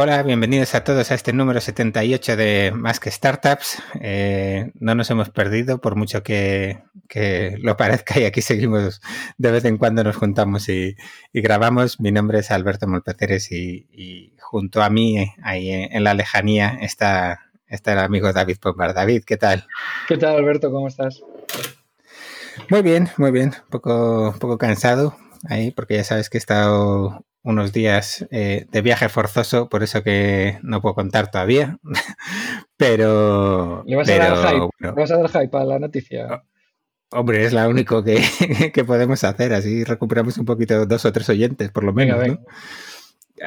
Hola, bienvenidos a todos a este número 78 de Más que Startups. Eh, no nos hemos perdido por mucho que, lo parezca y aquí seguimos de vez en cuando nos juntamos y, grabamos. Mi nombre es Alberto Molpeceres y, junto a mí, ahí en la lejanía, está, está el amigo David Pombar. David, ¿qué tal? ¿Qué tal, Alberto? ¿Cómo estás? Muy bien, muy bien. Un poco, un poco cansado ahí porque ya sabes que he estado unos días eh, de viaje forzoso, por eso que no puedo contar todavía. pero. ¿Le vas, a dar hype? ¿Le vas a dar hype a la noticia? Hombre, es la único que, que, podemos hacer, así recuperamos un poquito dos o tres oyentes, por lo menos.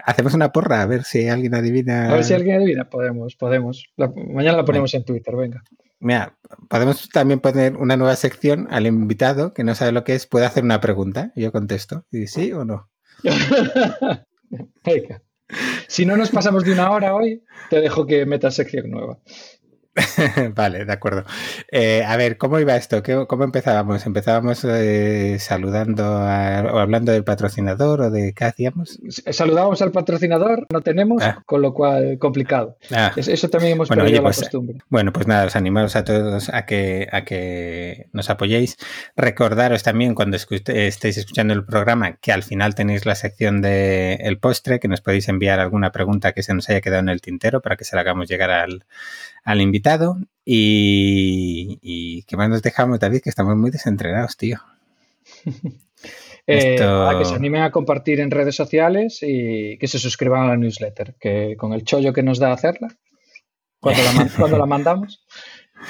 Hacemos una porra, a ver si alguien adivina. A ver si alguien adivina, podemos, podemos. mañana la ponemos en Twitter, venga. Mira, podemos también poner una nueva sección al invitado que no sabe lo que es, puede hacer una pregunta y yo contesto. ¿Y sí o no? Si no nos pasamos de una hora hoy, te dejo que metas sección nueva. vale, de acuerdo. Eh, a ver, ¿cómo iba esto? ¿Cómo empezábamos? ¿Empezábamos eh, saludando o hablando del patrocinador o de qué hacíamos? Saludábamos al patrocinador, no tenemos, ah. con lo cual complicado. Ah. Eso también hemos perdido la pues, costumbre. Bueno, pues nada, os animamos a todos a que, a que nos apoyéis. Recordaros también cuando estéis escuchando el programa que al final tenéis la sección del el postre, que nos podéis enviar alguna pregunta que se nos haya quedado en el tintero para que se la hagamos llegar al al invitado y, y ¿qué más nos dejamos, David? Que estamos muy desentrenados, tío. Eh, a que se animen a compartir en redes sociales y que se suscriban a la newsletter, que con el chollo que nos da hacerla, cuando la, cuando la mandamos,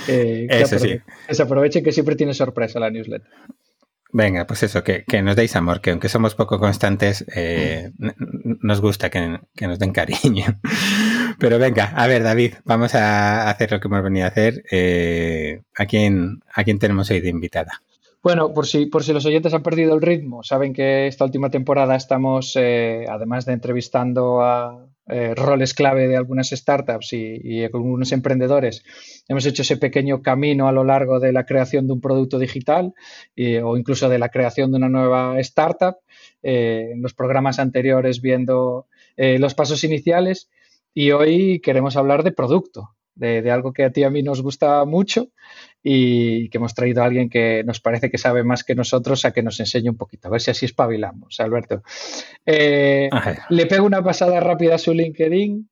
eh, que, se aproveche que siempre tiene sorpresa la newsletter. Venga, pues eso, que, nos deis amor, que aunque somos poco constantes, eh, nos gusta que, nos den cariño. Pero venga, a ver, David, vamos a hacer lo que hemos venido a hacer. Eh, ¿a, quién, ¿A quién tenemos hoy de invitada? Bueno, por si, por si los oyentes han perdido el ritmo, saben que esta última temporada estamos, eh, además de entrevistando a eh, roles clave de algunas startups y, algunos emprendedores, hemos hecho ese pequeño camino a lo largo de la creación de un producto digital o incluso de la creación de una nueva startup. Eh, en los programas anteriores viendo los pasos iniciales y hoy queremos hablar de producto, de, de, algo que a ti y a mí nos gusta mucho y que hemos traído a alguien que nos parece que sabe más que nosotros a que nos enseñe un poquito, a ver si así espabilamos, Alberto. Eh, le pego una pasada rápida a su LinkedIn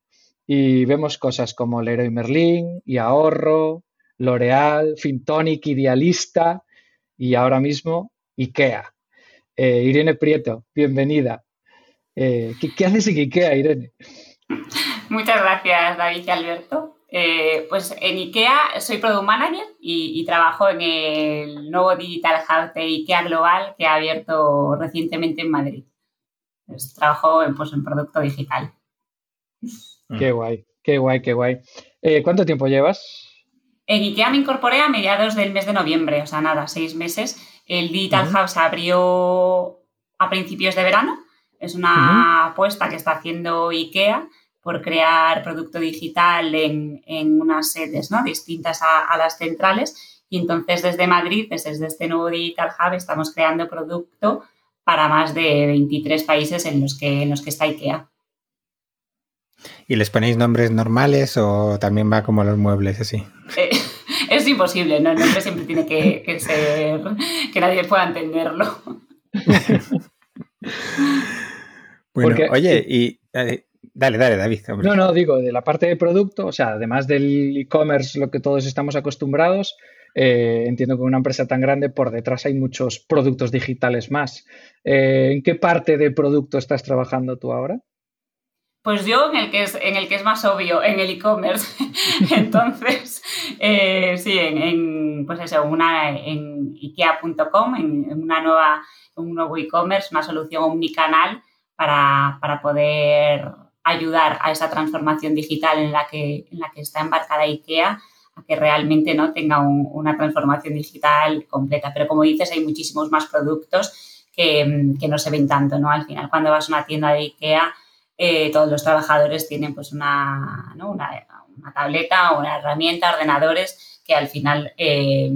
y vemos cosas como Leroy Merlin y Ahorro, L'Oreal, Fintonic, Idealista y ahora mismo IKEA. Eh, Irene Prieto, bienvenida. Eh, ¿qué, ¿Qué haces en IKEA, Irene? Muchas gracias, David y Alberto. Eh, pues en IKEA soy Product Manager y, trabajo en el nuevo Digital Hub de IKEA Global que ha abierto recientemente en Madrid. Pues trabajo en, pues, en producto digital. Qué guay, qué guay, qué guay. Eh, ¿Cuánto tiempo llevas? En IKEA me incorporé a mediados del mes de noviembre, o sea, nada, seis meses. El Digital Hub se abrió a principios de verano. Es una apuesta que está haciendo IKEA por crear producto digital en, unas sedes ¿no? distintas a, las centrales. Y entonces desde Madrid, desde este nuevo Digital Hub, estamos creando producto para más de 23 países en los que, en los que está IKEA. ¿Y les ponéis nombres normales o también va como los muebles así? Eh, es imposible, ¿no? El nombre siempre tiene que, ser que nadie pueda entenderlo. bueno, oye, y eh, Dale, dale, David. No, no, digo, de la parte de producto, o sea, además del e-commerce, lo que todos estamos acostumbrados, eh, entiendo que una empresa tan grande por detrás hay muchos productos digitales más. Eh, ¿En qué parte de producto estás trabajando tú ahora? Pues yo en el que es, en el que es más obvio, en el e-commerce. Entonces, eh, sí, en, pues eso, una, en ikea.com, en, una nueva, un nuevo e-commerce, una solución omnicanal para, para poder ayudar a esa transformación digital en la que, en la que está embarcada IKEA a que realmente ¿no? tenga una transformación digital completa. Pero como dices, hay muchísimos más productos que, no se ven tanto. ¿no? Al final, cuando vas a una tienda de IKEA, eh, todos los trabajadores tienen pues una, una, tableta o una herramienta, ordenadores, que al final eh,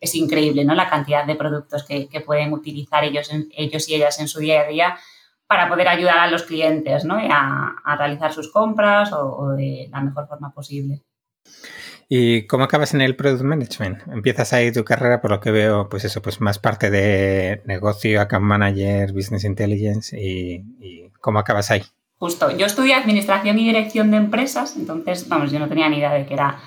es increíble ¿no? la cantidad de productos que, pueden utilizar ellos, ellos y ellas en su día a día para poder ayudar a los clientes ¿no? a, realizar sus compras o, de la mejor forma posible. ¿Y cómo acabas en el product management? Empiezas ahí tu carrera, por lo que veo, pues eso, pues más parte de negocio, account manager, business intelligence y, ¿cómo acabas ahí? Justo, yo estudié administración y dirección de empresas, entonces, vamos, yo no tenía ni idea de que era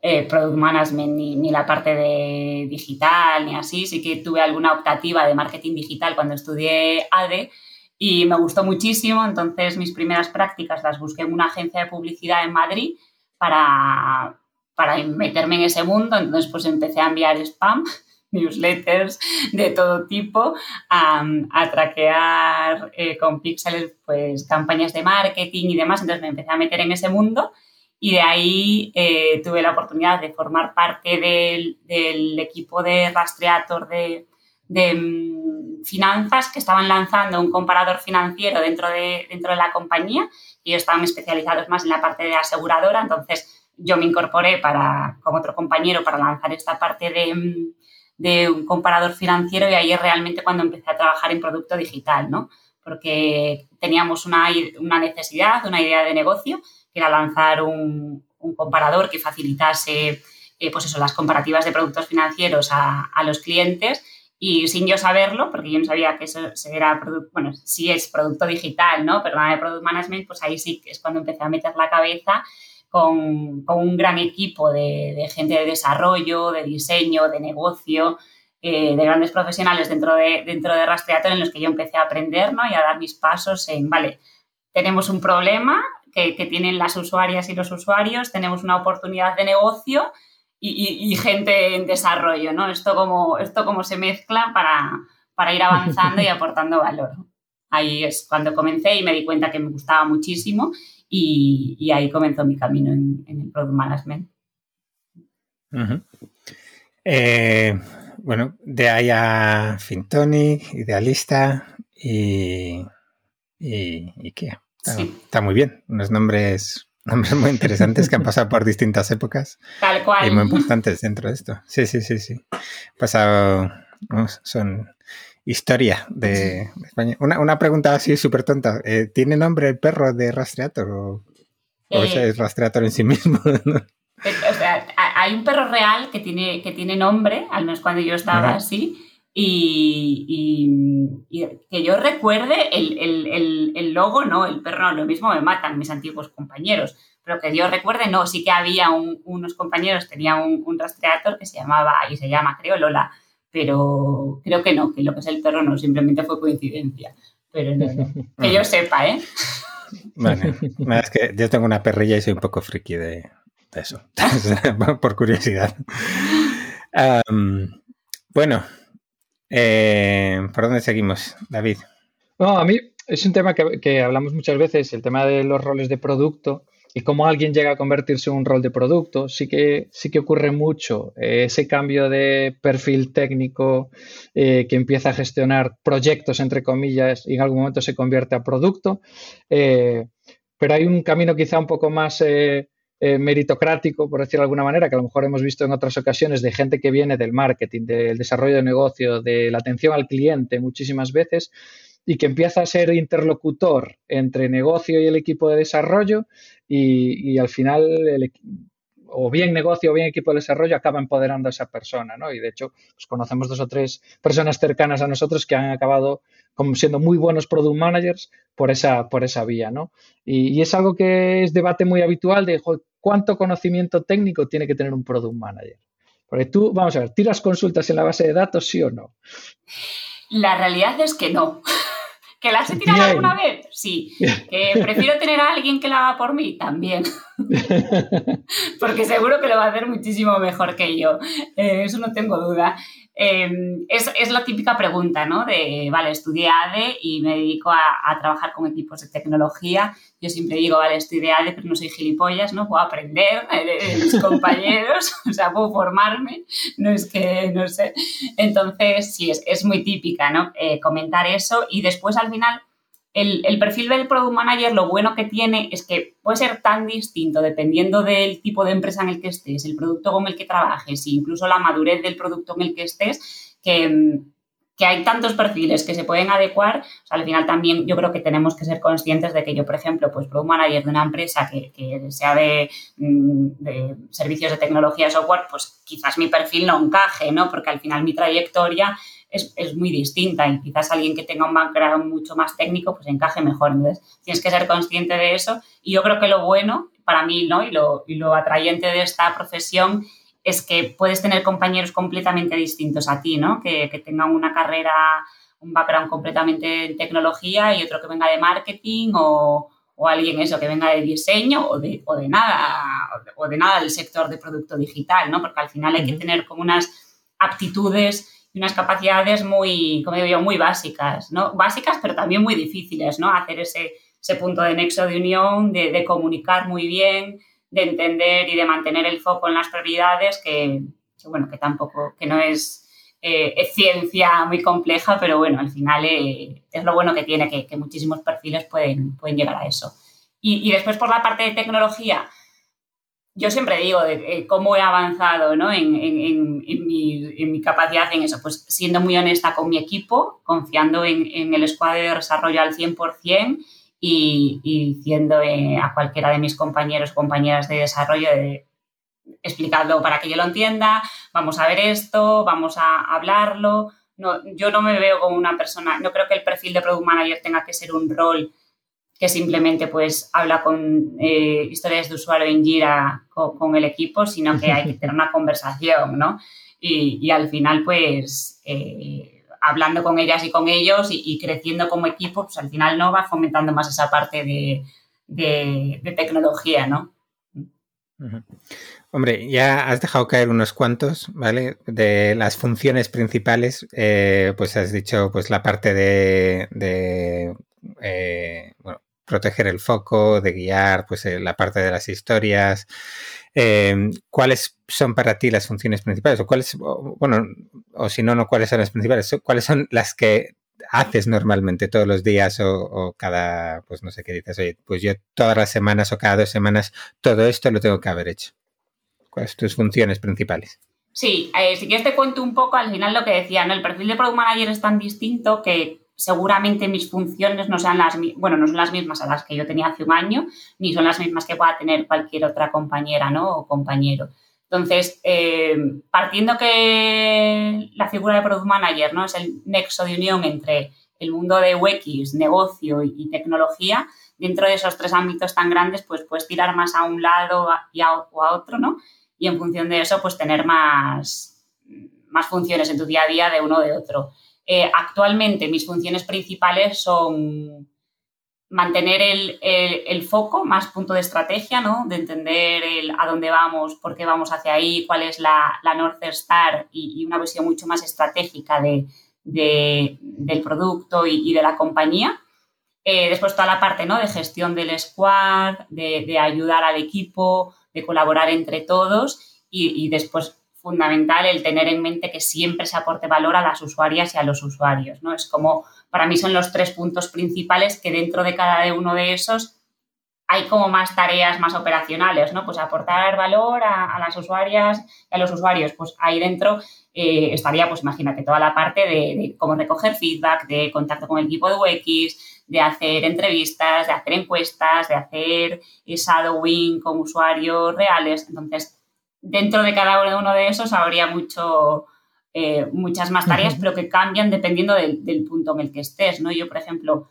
eh, product management ni, ni, la parte de digital ni así. Sí que tuve alguna optativa de marketing digital cuando estudié ADE y me gustó muchísimo. Entonces mis primeras prácticas las busqué en una agencia de publicidad en Madrid para, para meterme en ese mundo. Entonces pues empecé a enviar spam newsletters de todo tipo, a, a traquear eh, con píxeles pues campañas de marketing y demás. Entonces me empecé a meter en ese mundo y de ahí eh, tuve la oportunidad de formar parte del, del equipo de Rastreator de, de mm, finanzas que estaban lanzando un comparador financiero dentro de, dentro de la compañía y ellos estaban especializados más en la parte de aseguradora, entonces yo me incorporé para, con otro compañero para lanzar esta parte de, mm, de un comparador financiero y ahí es realmente cuando empecé a trabajar en producto digital, ¿no? Porque teníamos una, una necesidad, una idea de negocio, que era lanzar un, un comparador que facilitase eh, pues eso, las comparativas de productos financieros a, a los clientes y sin yo saberlo, porque yo no sabía que eso era bueno, sí es producto digital, ¿no? Pero nada de product management, pues ahí sí es cuando empecé a meter la cabeza con, con un gran equipo de, de, gente de desarrollo, de diseño, de negocio, eh, de grandes profesionales dentro de, dentro de Rastreator en los que yo empecé a aprender, ¿no? Y a dar mis pasos en, vale, tenemos un problema que, que tienen las usuarias y los usuarios, tenemos una oportunidad de negocio y, gente en desarrollo, ¿no? Esto como, esto como se mezcla para, para ir avanzando y aportando valor. Ahí es cuando comencé y me di cuenta que me gustaba muchísimo y, y ahí comenzó mi camino en, en el Product Management. eh, bueno, de ahí a Fintonic, Idealista y, y, y. Está, sí. está muy bien. Unos nombres Nombres muy interesantes que han pasado por distintas épocas. Tal cual. Y muy importantes dentro de esto. Sí, sí, sí, sí. Pasado. Son historia de, España. Una, una, pregunta así súper tonta. Eh, ¿Tiene nombre el perro de Rastreator o, eh, o es Rastreator en sí mismo? ¿no? O sea, hay un perro real que tiene, que tiene nombre, al menos cuando yo estaba Ajá. así. Y, y, y, que yo recuerde el, el, el, el, logo, no, el perro no, lo mismo me matan mis antiguos compañeros, pero que yo recuerde, no, sí que había un, unos compañeros, tenía un, un, rastreador que se llamaba, y se llama, creo, Lola, pero creo que no, que lo que es el perro no, simplemente fue coincidencia, pero no, no. que yo sepa, ¿eh? Bueno, es que yo tengo una perrilla y soy un poco friki de, de eso, por curiosidad. Um, bueno, eh, ¿Por dónde seguimos, David? No, a mí es un tema que, que, hablamos muchas veces, el tema de los roles de producto y cómo alguien llega a convertirse en un rol de producto. Sí que, sí que ocurre mucho eh, ese cambio de perfil técnico eh, que empieza a gestionar proyectos, entre comillas, y en algún momento se convierte a producto. Eh, pero hay un camino quizá un poco más eh, meritocrático, por decirlo de alguna manera, que a lo mejor hemos visto en otras ocasiones de gente que viene del marketing, del desarrollo de negocio, de la atención al cliente muchísimas veces y que empieza a ser interlocutor entre negocio y el equipo de desarrollo y, al final o bien negocio o bien equipo de desarrollo acaba empoderando a esa persona, ¿no? Y de hecho, pues conocemos dos o tres personas cercanas a nosotros que han acabado siendo muy buenos product managers por esa, por esa vía, ¿no? Y, y es algo que es debate muy habitual de cuánto conocimiento técnico tiene que tener un product manager. Porque tú, vamos a ver, ¿tiras consultas en la base de datos, sí o no? La realidad es que no. ¿Que las he tirado Bien. alguna vez? Sí. ¿Que prefiero tener a alguien que la haga por mí? También. Porque seguro que lo va a hacer muchísimo mejor que yo. Eh, eso no tengo duda. Eh, es, es, la típica pregunta, ¿no? De, vale, estudié ADE y me dedico a, trabajar con equipos de tecnología. Yo siempre digo, vale, estudié ADE, pero no soy gilipollas, ¿no? Puedo aprender de, de mis compañeros, o sea, puedo formarme, no es que, no sé. Entonces, sí, es, es muy típica, ¿no? Eh, comentar eso y después al final el, el, perfil del product manager lo bueno que tiene es que puede ser tan distinto dependiendo del tipo de empresa en el que estés, el producto con el que trabajes e incluso la madurez del producto en el que estés, que, que hay tantos perfiles que se pueden adecuar, al final también yo creo que tenemos que ser conscientes de que yo, por ejemplo, pues product manager de una empresa que, sea mm, de, servicios de tecnología de software, pues quizás mi perfil no encaje, ¿no? Porque al final mi trayectoria es, muy distinta y quizás alguien que tenga un background mucho más técnico, pues encaje mejor. Entonces, tienes que ser consciente de eso y yo creo que lo bueno para mí, ¿no? Y lo, y lo atrayente de esta profesión es que puedes tener compañeros completamente distintos a ti, ¿no? Que, tengan una carrera, un background completamente en tecnología y otro que venga de marketing o, alguien eso que venga de diseño o de, o de nada, o de, nada del sector de producto digital, ¿no? Porque al final hay que tener como unas aptitudes unas capacidades muy, como digo yo, muy básicas, ¿no? Básicas, pero también muy difíciles, ¿no? Hacer ese, ese punto de nexo de unión, de, comunicar muy bien, de entender y de mantener el foco en las prioridades, que, bueno, que tampoco, que no es, eh, ciencia muy compleja, pero bueno, al final eh, es lo bueno que tiene, que, muchísimos perfiles pueden, pueden llegar a eso. Y, después por la parte de tecnología, yo siempre digo de, cómo he avanzado ¿no? en, en, mi, en, mi, capacidad en eso, pues siendo muy honesta con mi equipo, confiando en, el squad de desarrollo al 100% y, diciendo eh, a cualquiera de mis compañeros o compañeras de desarrollo de, para que yo lo entienda, vamos a ver esto, vamos a hablarlo. No, yo no me veo como una persona, no creo que el perfil de Product Manager tenga que ser un rol que simplemente pues habla con eh, historias de usuario en Jira con, el equipo, sino que hay que tener una conversación, ¿no? Y, al final pues eh, hablando con ellas y con ellos y, creciendo como equipo, pues al final no va fomentando más esa parte de, tecnología, ¿no? Hombre, ya has dejado caer unos cuantos, ¿vale? De las funciones principales, eh, pues has dicho, pues la parte de, eh, proteger el foco, de guiar, pues eh, la parte de las historias, Em, ¿Cuáles son para ti las funciones principales? O cuáles, bueno, o si no, no, ¿cuáles son las principales? ¿Cuáles son las que haces normalmente todos los días o, cada, pues no sé qué dices, pues yo todas las semanas o cada dos semanas todo esto lo tengo que haber hecho? ¿Cuáles son tus funciones principales? Sí, eh, si quieres te cuento un poco al final lo que decía, ¿no? El perfil de Product Manager es tan distinto que seguramente mis funciones no sean las, bueno, no son las mismas a las que yo tenía hace un año, ni son las mismas que pueda tener cualquier otra compañera, ¿no? O compañero. Entonces, eh, partiendo que la figura de Product Manager, ¿no? Es el nexo de unión entre el mundo de UX, negocio y, tecnología, dentro de esos tres ámbitos tan grandes, pues puedes tirar más a un lado y a, o a otro, ¿no? Y en función de eso, pues tener más, más funciones en tu día a día de uno o de otro. Eh, actualmente mis funciones principales son mantener el, foco, más punto de estrategia, ¿no? de entender a dónde vamos, por qué vamos hacia ahí, cuál es la, North Star y, una visión mucho más estratégica de, del producto y, de la compañía. Eh, después toda la parte ¿no? de gestión del squad, de, ayudar al equipo, de colaborar entre todos y después fundamental el tener en mente que siempre se aporte valor a las usuarias y a los usuarios, ¿no? Es como, para mí son los tres puntos principales que dentro de cada uno de esos hay como más tareas más operacionales, ¿no? Pues aportar valor a, las usuarias y a los usuarios, pues ahí dentro eh, estaría, pues imagínate, toda la parte de, cómo recoger feedback, de contacto con el equipo de UX, de hacer entrevistas, de hacer encuestas, de hacer shadowing con usuarios reales. Entonces, dentro de cada uno de esos habría mucho, eh, muchas más tareas, pero que cambian dependiendo del, punto en el que estés, ¿no? Yo, por ejemplo,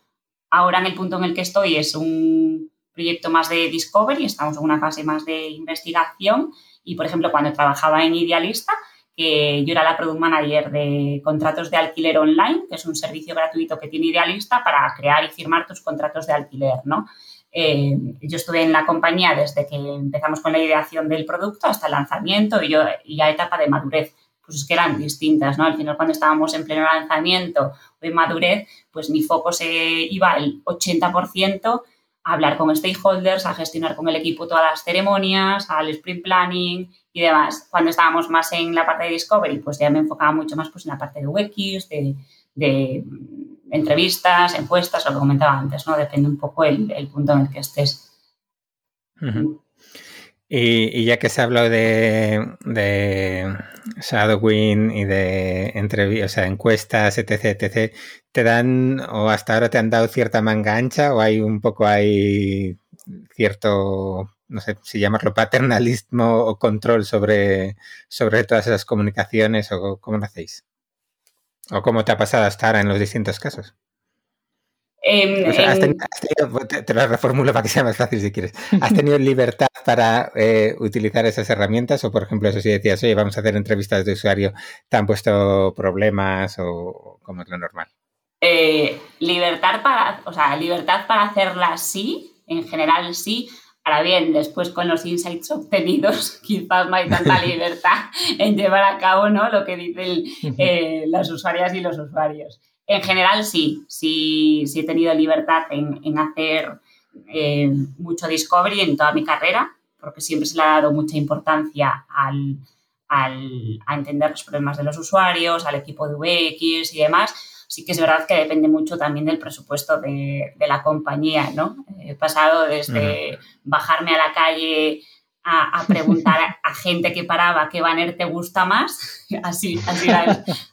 ahora en el punto en el que estoy es un proyecto más de discovery, estamos en una fase más de investigación y, por ejemplo, cuando trabajaba en Idealista, que yo era la product manager de contratos de alquiler online, que es un servicio gratuito que tiene Idealista para crear y firmar tus contratos de alquiler, ¿no? Eh, yo estuve en la compañía desde que empezamos con la ideación del producto hasta el lanzamiento y, yo, y a etapa de madurez. Pues es que eran distintas, ¿no? Al final, cuando estábamos en pleno lanzamiento o en madurez, pues mi foco se iba el 80% a hablar con stakeholders, a gestionar con el equipo todas las ceremonias, al sprint planning y demás. Cuando estábamos más en la parte de discovery, pues ya me enfocaba mucho más pues, en la parte de UX, de, de entrevistas, encuestas, lo que comentaba antes, ¿no? Depende un poco el, punto en el que estés. Y, ya que se ha hablado de, de y de o sea, encuestas, etc., etc., ¿te dan o hasta ahora te han dado cierta manga ancha o hay un poco hay cierto, no sé si llamarlo paternalismo o control sobre, sobre todas esas comunicaciones o cómo lo hacéis? ¿O cómo te ha pasado hasta ahora en los distintos casos? te, lo reformulo para que sea más fácil si quieres. ¿Has tenido libertad para eh, utilizar esas herramientas? O, por ejemplo, eso si decías, oye, vamos a hacer entrevistas de usuario, ¿te han puesto problemas o cómo es lo normal? Eh, libertad para, o sea, libertad para hacerlas sí, en general sí. Ahora bien, después con los insights obtenidos, quizás no hay tanta libertad en llevar a cabo ¿no? lo que dicen eh, las usuarias y los usuarios. En general sí, sí, sí he tenido libertad en, hacer eh, mucho discovery en toda mi carrera, porque siempre se le ha dado mucha importancia al, a entender los problemas de los usuarios, al equipo de UX y demás. Sí que es verdad que depende mucho también del presupuesto de, la compañía, ¿no? He pasado desde bajarme a la calle a, preguntar a, gente que paraba qué banner te gusta más, así, así,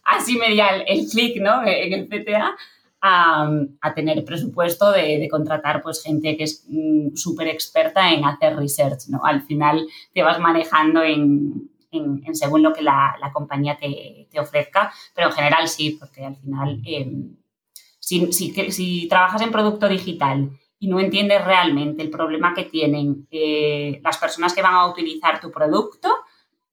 así media el, clic ¿no? en el PTA, a, tener presupuesto de, contratar pues, gente que es mm, súper experta en hacer research. ¿no? Al final te vas manejando en, en, según lo que la, la compañía te, te, ofrezca, pero en general sí, porque al final, eh, si, si, si trabajas en producto digital y no entiendes realmente el problema que tienen eh, las personas que van a utilizar tu producto,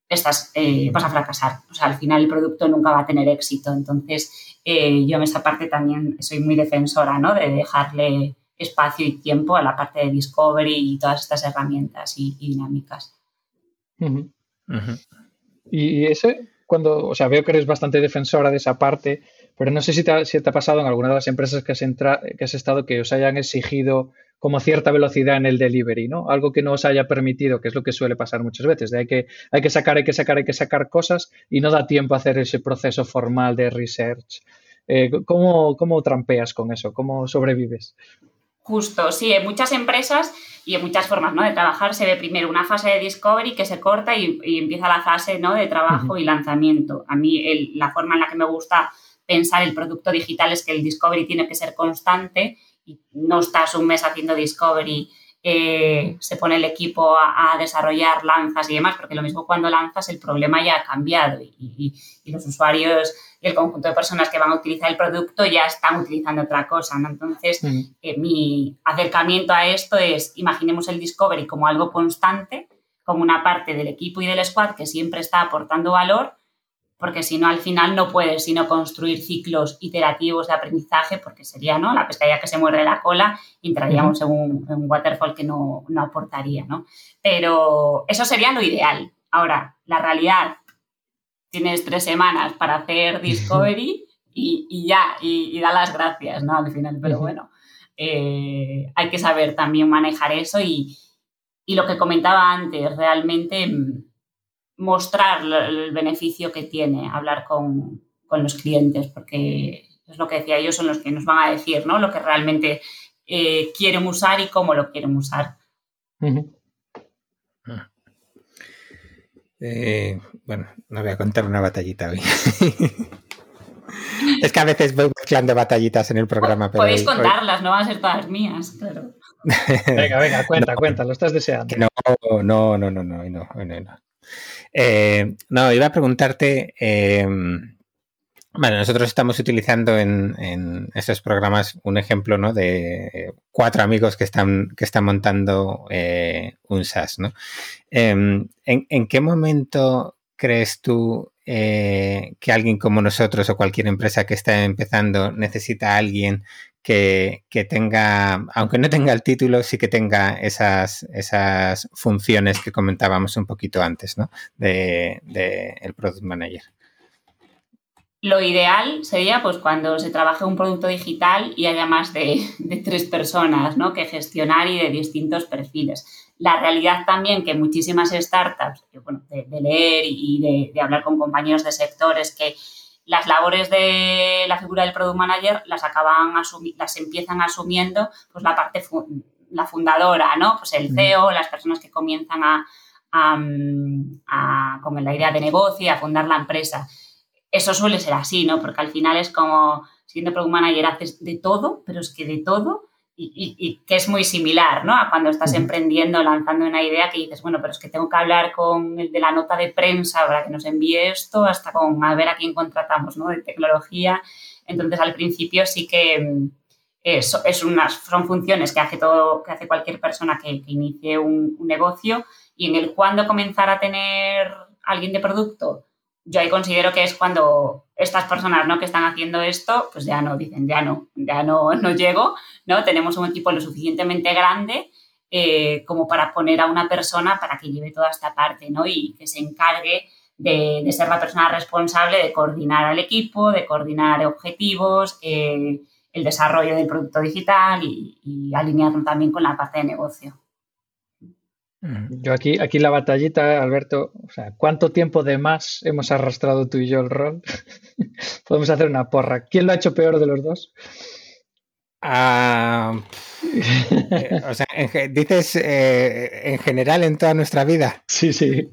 estás, eh, vas a fracasar. O sea, al final el producto nunca va a tener éxito. Entonces, eh, yo en esta parte también soy muy defensora, ¿no? De dejarle espacio y tiempo a la parte de discovery y todas estas herramientas y, dinámicas. Y ese, cuando, o sea, veo que eres bastante defensora de esa parte, pero no sé si te ha, si te ha pasado en alguna de las empresas que has, que has estado que os hayan exigido como cierta velocidad en el delivery, ¿no? Algo que no os haya permitido, que es lo que suele pasar muchas veces, de hay que, hay que sacar, hay que sacar, hay que sacar cosas y no da tiempo a hacer ese proceso formal de research. Eh, ¿cómo, ¿Cómo trampeas con eso? ¿Cómo sobrevives? Justo, sí, en muchas empresas y en muchas formas ¿no? de trabajar se ve primero una fase de discovery que se corta y, empieza la fase ¿no? de trabajo y lanzamiento. A mí la forma en la que me gusta pensar el producto digital es que el discovery tiene que ser constante y no estás un mes haciendo discovery, eh, se pone el equipo a, desarrollar, lanzas y demás, porque lo mismo cuando lanzas el problema ya ha cambiado y, los usuarios y el conjunto de personas que van a utilizar el producto ya están utilizando otra cosa. Entonces, eh, mi acercamiento a esto es, imaginemos el discovery como algo constante, como una parte del equipo y del squad que siempre está aportando valor porque si no al final no puedes sino construir ciclos iterativos de aprendizaje, porque sería ¿no? la pescadilla que se muerde la cola y entraríamos en, un, waterfall que no, aportaría. ¿no? Pero eso sería lo ideal. Ahora, la realidad, tienes tres semanas para hacer Discovery y, ya, y, da las gracias ¿no? al final, pero bueno, eh, hay que saber también manejar eso y, y lo que comentaba antes, realmente mm, mostrar el beneficio que tiene hablar con, los clientes, porque es lo que decía yo, son los que nos van a decir ¿no? lo que realmente eh, quieren usar y cómo lo quieren usar. Eh, bueno, no voy a contar una batallita hoy. es que a veces voy mezclando batallitas en el programa. Pero Podéis contarlas, no van a ser todas mías, claro. venga, venga, cuenta, cuenta, lo estás deseando. No, no, no, no, no, no, no. Eh, no, iba a preguntarte. Em, bueno, nosotros estamos utilizando en, estos programas un ejemplo ¿no? de cuatro amigos que están, que están montando eh, un SaaS. ¿no? Em, ¿en, qué momento crees tú eh, que alguien como nosotros o cualquier empresa que está empezando necesita a alguien que, tenga, aunque no tenga el título, sí que tenga esas, esas funciones que comentábamos un poquito antes, ¿no? De, el Product Manager. Lo ideal sería pues cuando se trabaje un producto digital y haya más de, tres personas ¿no? que gestionar y de distintos perfiles. La realidad también que muchísimas startups, bueno, de, leer y de, hablar con compañeros de sectores que las labores de la figura del product manager las acaban las empiezan asumiendo pues la parte la fundadora, ¿no? Pues el CEO, las personas que comienzan a, con la idea de negocio, a fundar la empresa. Eso suele ser así, ¿no? Porque al final es como, siendo product manager haces de todo, pero es que de todo y, que es muy similar, ¿no? A cuando estás emprendiendo, lanzando una idea que dices, bueno, pero es que tengo que hablar con el de la nota de prensa para que nos envíe esto, hasta con a ver a quién contratamos, ¿no? De tecnología. Entonces, al principio sí que mm, es, es unas, son funciones que hace todo, que hace cualquier persona que, inicie un, negocio y en el cuando comenzar a tener alguien de producto, yo ahí considero que es cuando estas personas ¿no? que están haciendo esto, pues ya no dicen, ya no, ya no, no llego, ¿no? Tenemos un equipo lo suficientemente grande eh, como para poner a una persona para que lleve toda esta parte, ¿no? Y que se encargue de, ser la persona responsable de coordinar al equipo, de coordinar objetivos, eh, el desarrollo del producto digital y, y alinearlo también con la parte de negocio. Yo aquí, aquí la batallita, Alberto, o sea, ¿cuánto tiempo de más hemos arrastrado tú y yo el rol? Podemos hacer una porra. ¿Quién lo ha hecho peor de los dos? Ah, eh, o sea, dices eh, en general en toda nuestra vida. Sí, sí.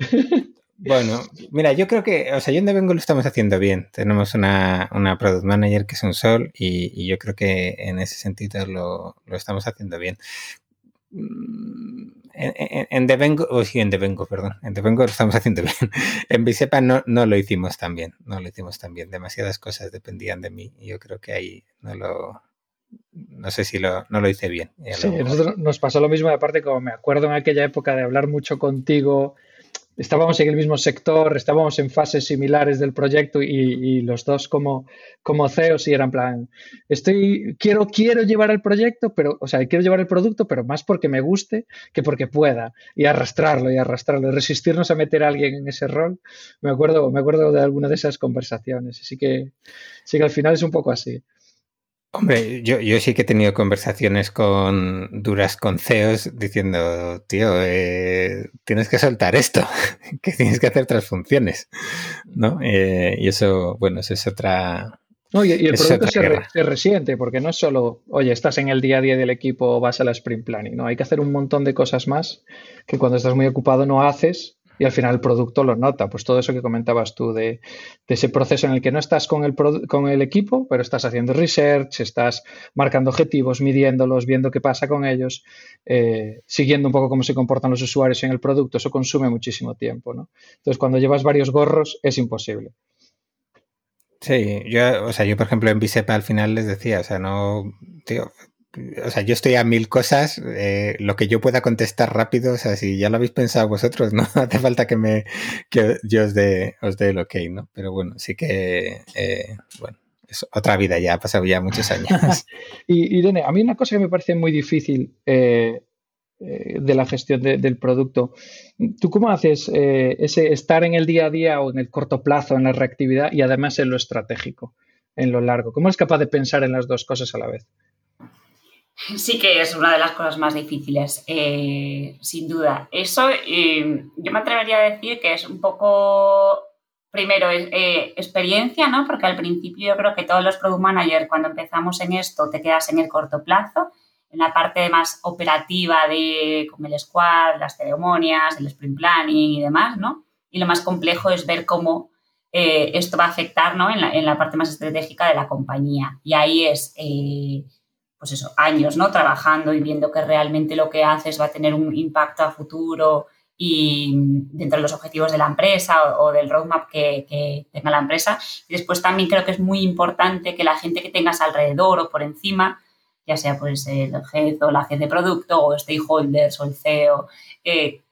Bueno, mira, yo creo que, o sea, yo en Devengo lo estamos haciendo bien. Tenemos una, una product manager que es un sol y, yo creo que en ese sentido lo, lo estamos haciendo bien. En, en Devengo, o sí, en Devengo, perdón, en Devengo lo estamos haciendo bien. En Bisepa no, no lo hicimos tan bien, no lo hicimos tan bien. Demasiadas cosas dependían de mí y yo creo que ahí no lo, no sé si lo, no lo hice bien. Sí, nosotros nos pasó lo mismo, aparte como me acuerdo en aquella época de hablar mucho contigo, estábamos en el mismo sector, estábamos en fases similares del proyecto y, los dos como, como CEOs y eran plan, estoy, quiero, quiero llevar el proyecto, pero, o sea, quiero llevar el producto, pero más porque me guste que porque pueda y arrastrarlo y arrastrarlo, resistirnos a meter a alguien en ese rol. Me acuerdo, me acuerdo de alguna de esas conversaciones, así que, sí que al final es un poco así. Hombre, yo, yo sí que he tenido conversaciones con duras con CEOs diciendo, tío, eh, tienes que soltar esto, que tienes que hacer otras funciones, ¿no? Eh, y eso, bueno, eso es otra... No, y, el producto se, resiente, porque no es solo, oye, estás en el día a día del equipo vas a la sprint planning, ¿no? Hay que hacer un montón de cosas más que cuando estás muy ocupado no haces y al final el producto lo nota. Pues todo eso que comentabas tú de, ese proceso en el que no estás con el, con el equipo, pero estás haciendo research, estás marcando objetivos, midiéndolos, viendo qué pasa con ellos, eh, siguiendo un poco cómo se comportan los usuarios en el producto, eso consume muchísimo tiempo. ¿no? Entonces, cuando llevas varios gorros, es imposible. Sí, yo, o sea, yo por ejemplo en Bisepa al final les decía, o sea, no, tío, o sea, yo estoy a mil cosas, eh, lo que yo pueda contestar rápido, o sea, si ya lo habéis pensado vosotros, no hace falta que me que yo os dé, os dé el ok, ¿no? Pero bueno, sí que, eh, bueno, es otra vida ya, ha pasado ya muchos años. y Irene, a mí una cosa que me parece muy difícil eh, de la gestión del producto, ¿tú cómo haces ese estar en el día a día o en el corto plazo, en la reactividad y además en lo estratégico, en lo largo? ¿Cómo eres capaz de pensar en las dos cosas a la vez? Sí que es una de las cosas más difíciles, eh, sin duda. Eso eh, yo me atrevería a decir que es un poco, primero, eh, experiencia, ¿no? Porque al principio yo creo que todos los product managers, cuando empezamos en esto, te quedas en el corto plazo, en la parte más operativa de con el squad, las ceremonias, el sprint planning y demás, ¿no? Y lo más complejo es ver cómo esto va a afectar, ¿no? En la, en la, parte más estratégica de la compañía. Y ahí es pues eso, años, ¿no? Trabajando y viendo que realmente lo que haces va a tener un impacto a futuro y dentro de los objetivos de la empresa o, del roadmap que, tenga la empresa. Y después también creo que es muy importante que la gente que tengas alrededor o por encima, ya sea pues el jefe o la jefe de producto o stakeholders o el CEO, eh,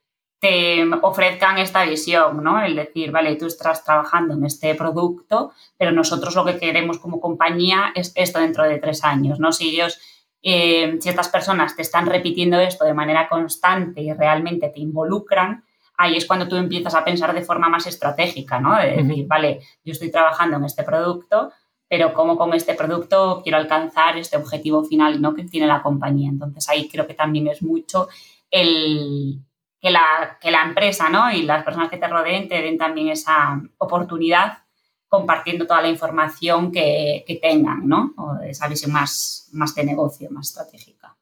te ofrezcan esta visión, ¿no? El decir, vale, tú estás trabajando en este producto, pero nosotros lo que queremos como compañía es esto dentro de tres años, ¿no? Si ellos, eh, si estas personas te están repitiendo esto de manera constante y realmente te involucran, ahí es cuando tú empiezas a pensar de forma más estratégica, ¿no? De decir, vale, yo estoy trabajando en este producto, pero cómo con este producto quiero alcanzar este objetivo final, ¿no? Que tiene la compañía. Entonces ahí creo que también es mucho el que la, que la empresa ¿no? y las personas que te rodeen te den también esa oportunidad compartiendo toda la información que, tengan, ¿no? O esa visión más, más de negocio, más estratégica.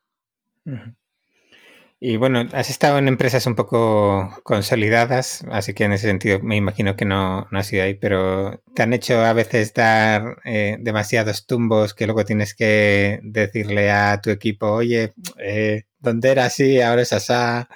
Y bueno, has estado en empresas un poco consolidadas, así que en ese sentido me imagino que no, no has sido ahí, pero ¿te han hecho a veces dar eh, demasiados tumbos que luego tienes que decirle a tu equipo, oye, eh, ¿dónde era así? Ahora es asá.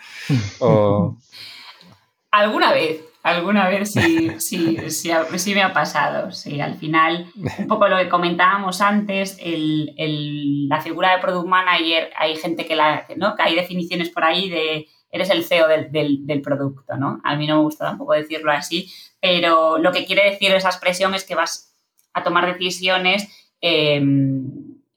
o... Alguna vez, alguna vez sí, sí, sí, sí, me ha pasado. Sí, al final, un poco lo que comentábamos antes, el, el, la figura de Product Manager, hay gente que la, ¿no? Que hay definiciones por ahí de eres el CEO del, del, producto, ¿no? A mí no me gusta tampoco decirlo así, pero lo que quiere decir esa expresión es que vas a tomar decisiones, eh,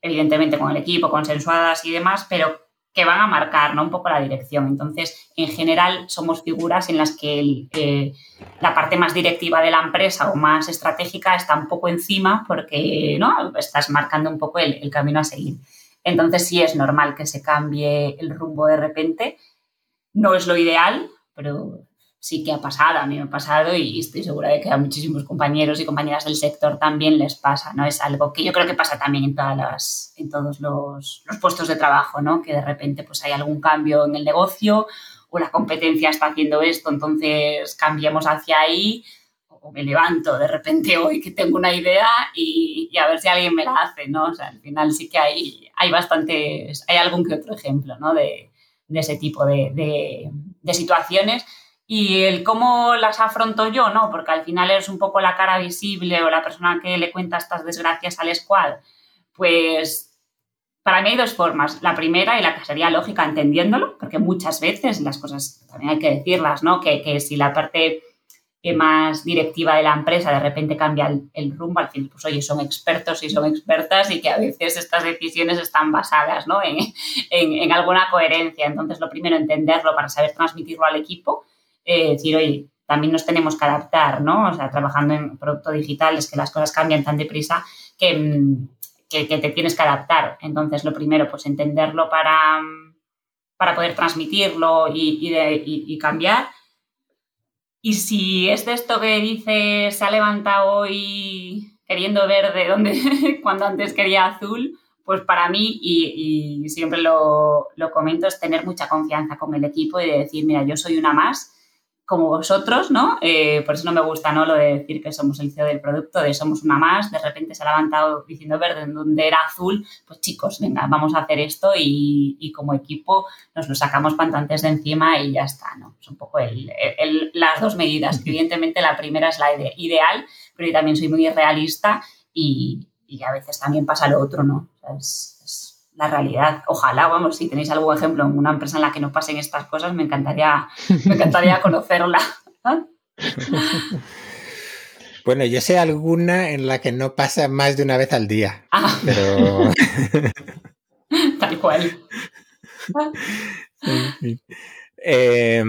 evidentemente con el equipo, consensuadas y demás, pero que van a marcar ¿no? un poco la dirección. Entonces, en general, somos figuras en las que eh, la parte más directiva de la empresa o más estratégica está un poco encima porque ¿no? estás marcando un poco el, el camino a seguir. Entonces, sí es normal que se cambie el rumbo de repente. No es lo ideal, pero sí que ha pasado, a mí me ha pasado y estoy segura de que a muchísimos compañeros y compañeras del sector también les pasa, ¿no? Es algo que yo creo que pasa también en, todas las, en todos los, los puestos de trabajo, ¿no? Que de repente pues hay algún cambio en el negocio o la competencia está haciendo esto, entonces cambiemos hacia ahí o me levanto de repente hoy que tengo una idea y, y, a ver si alguien me la hace, ¿no? O sea, al final sí que hay, hay bastantes, hay algún que otro ejemplo, ¿no? De, de ese tipo de, de, de situaciones y el cómo las afronto yo, ¿no? Porque al final eres un poco la cara visible o la persona que le cuenta estas desgracias al squad. Pues para mí hay dos formas. La primera y la que sería lógica entendiéndolo, porque muchas veces las cosas también hay que decirlas, ¿no? Que, que si la parte más directiva de la empresa de repente cambia el, rumbo, al fin, pues oye, son expertos y son expertas y que a veces estas decisiones están basadas ¿no? en, en alguna coherencia. Entonces, lo primero, entenderlo para saber transmitirlo al equipo eh, decir, oye, también nos tenemos que adaptar, ¿no? O sea, trabajando en producto digital es que las cosas cambian tan deprisa que, mm, que, que te tienes que adaptar. Entonces, lo primero, pues entenderlo para, para poder transmitirlo y, y, de, y, y, cambiar. Y si es de esto que dice, se ha levantado hoy queriendo verde cuando antes quería azul, pues para mí, y, y siempre lo, lo, comento, es tener mucha confianza con el equipo y de decir, mira, yo soy una más como vosotros, ¿no? Eh, por eso no me gusta, ¿no? Lo de decir que somos el CEO del producto, de somos una más, de repente se ha levantado diciendo verde en donde era azul, pues chicos, venga, vamos a hacer esto y, y como equipo nos lo sacamos pantantes de encima y ya está, ¿no? Es un poco el, el, las dos medidas, que evidentemente la primera es la ideal, pero yo también soy muy realista y, y a veces también pasa lo otro, ¿no? O sea, es, la realidad. Ojalá, vamos, si tenéis algún ejemplo en una empresa en la que no pasen estas cosas, me encantaría, me encantaría conocerla. Bueno, yo sé alguna en la que no pasa más de una vez al día. Ah. Pero. Tal cual. eh,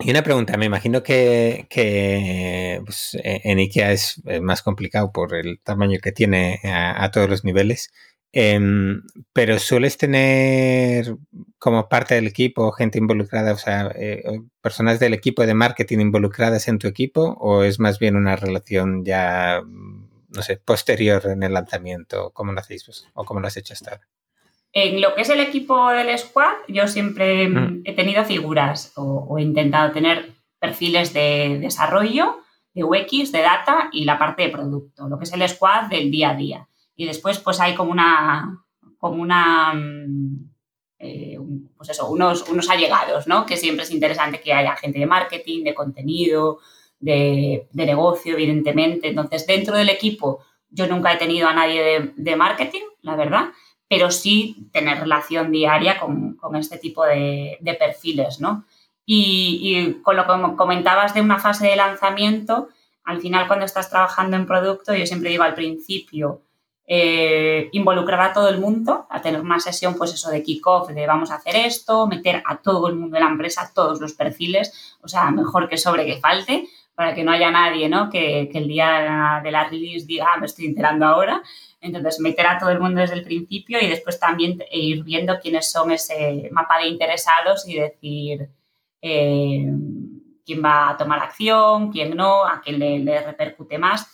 y una pregunta, me imagino que, que pues, en IKEA es más complicado por el tamaño que tiene a, a todos los niveles. Eh, pero sueles tener como parte del equipo gente involucrada, o sea, eh, personas del equipo de marketing involucradas en tu equipo, o es más bien una relación ya, no sé, posterior en el lanzamiento? ¿Cómo lo hacéis pues, o cómo lo has hecho hasta ahora? En lo que es el equipo del squad, yo siempre mm. he tenido figuras o, o, he intentado tener perfiles de desarrollo, de UX, de data y la parte de producto, lo que es el squad del día a día y después pues hay como una, como una eh, pues eso, unos, unos allegados, ¿no? Que siempre es interesante que haya gente de marketing, de contenido, de, de negocio, evidentemente. Entonces, dentro del equipo, yo nunca he tenido a nadie de, de marketing, la verdad, pero sí tener relación diaria con, con este tipo de, de perfiles, ¿no? Y, y, con lo que comentabas de una fase de lanzamiento, al final cuando estás trabajando en producto, yo siempre digo al principio, eh, involucrar a todo el mundo, a tener una sesión, pues eso, de kick-off, de vamos a hacer esto, meter a todo el mundo de la empresa, todos los perfiles, o sea, mejor que sobre que falte, para que no haya nadie, ¿no? Que, que el día de la release diga, ah, me estoy enterando ahora. Entonces, meter a todo el mundo desde el principio y después también ir viendo quiénes son ese mapa de interesados y decir eh, quién va a tomar acción, quién no, a quién le, le repercute más.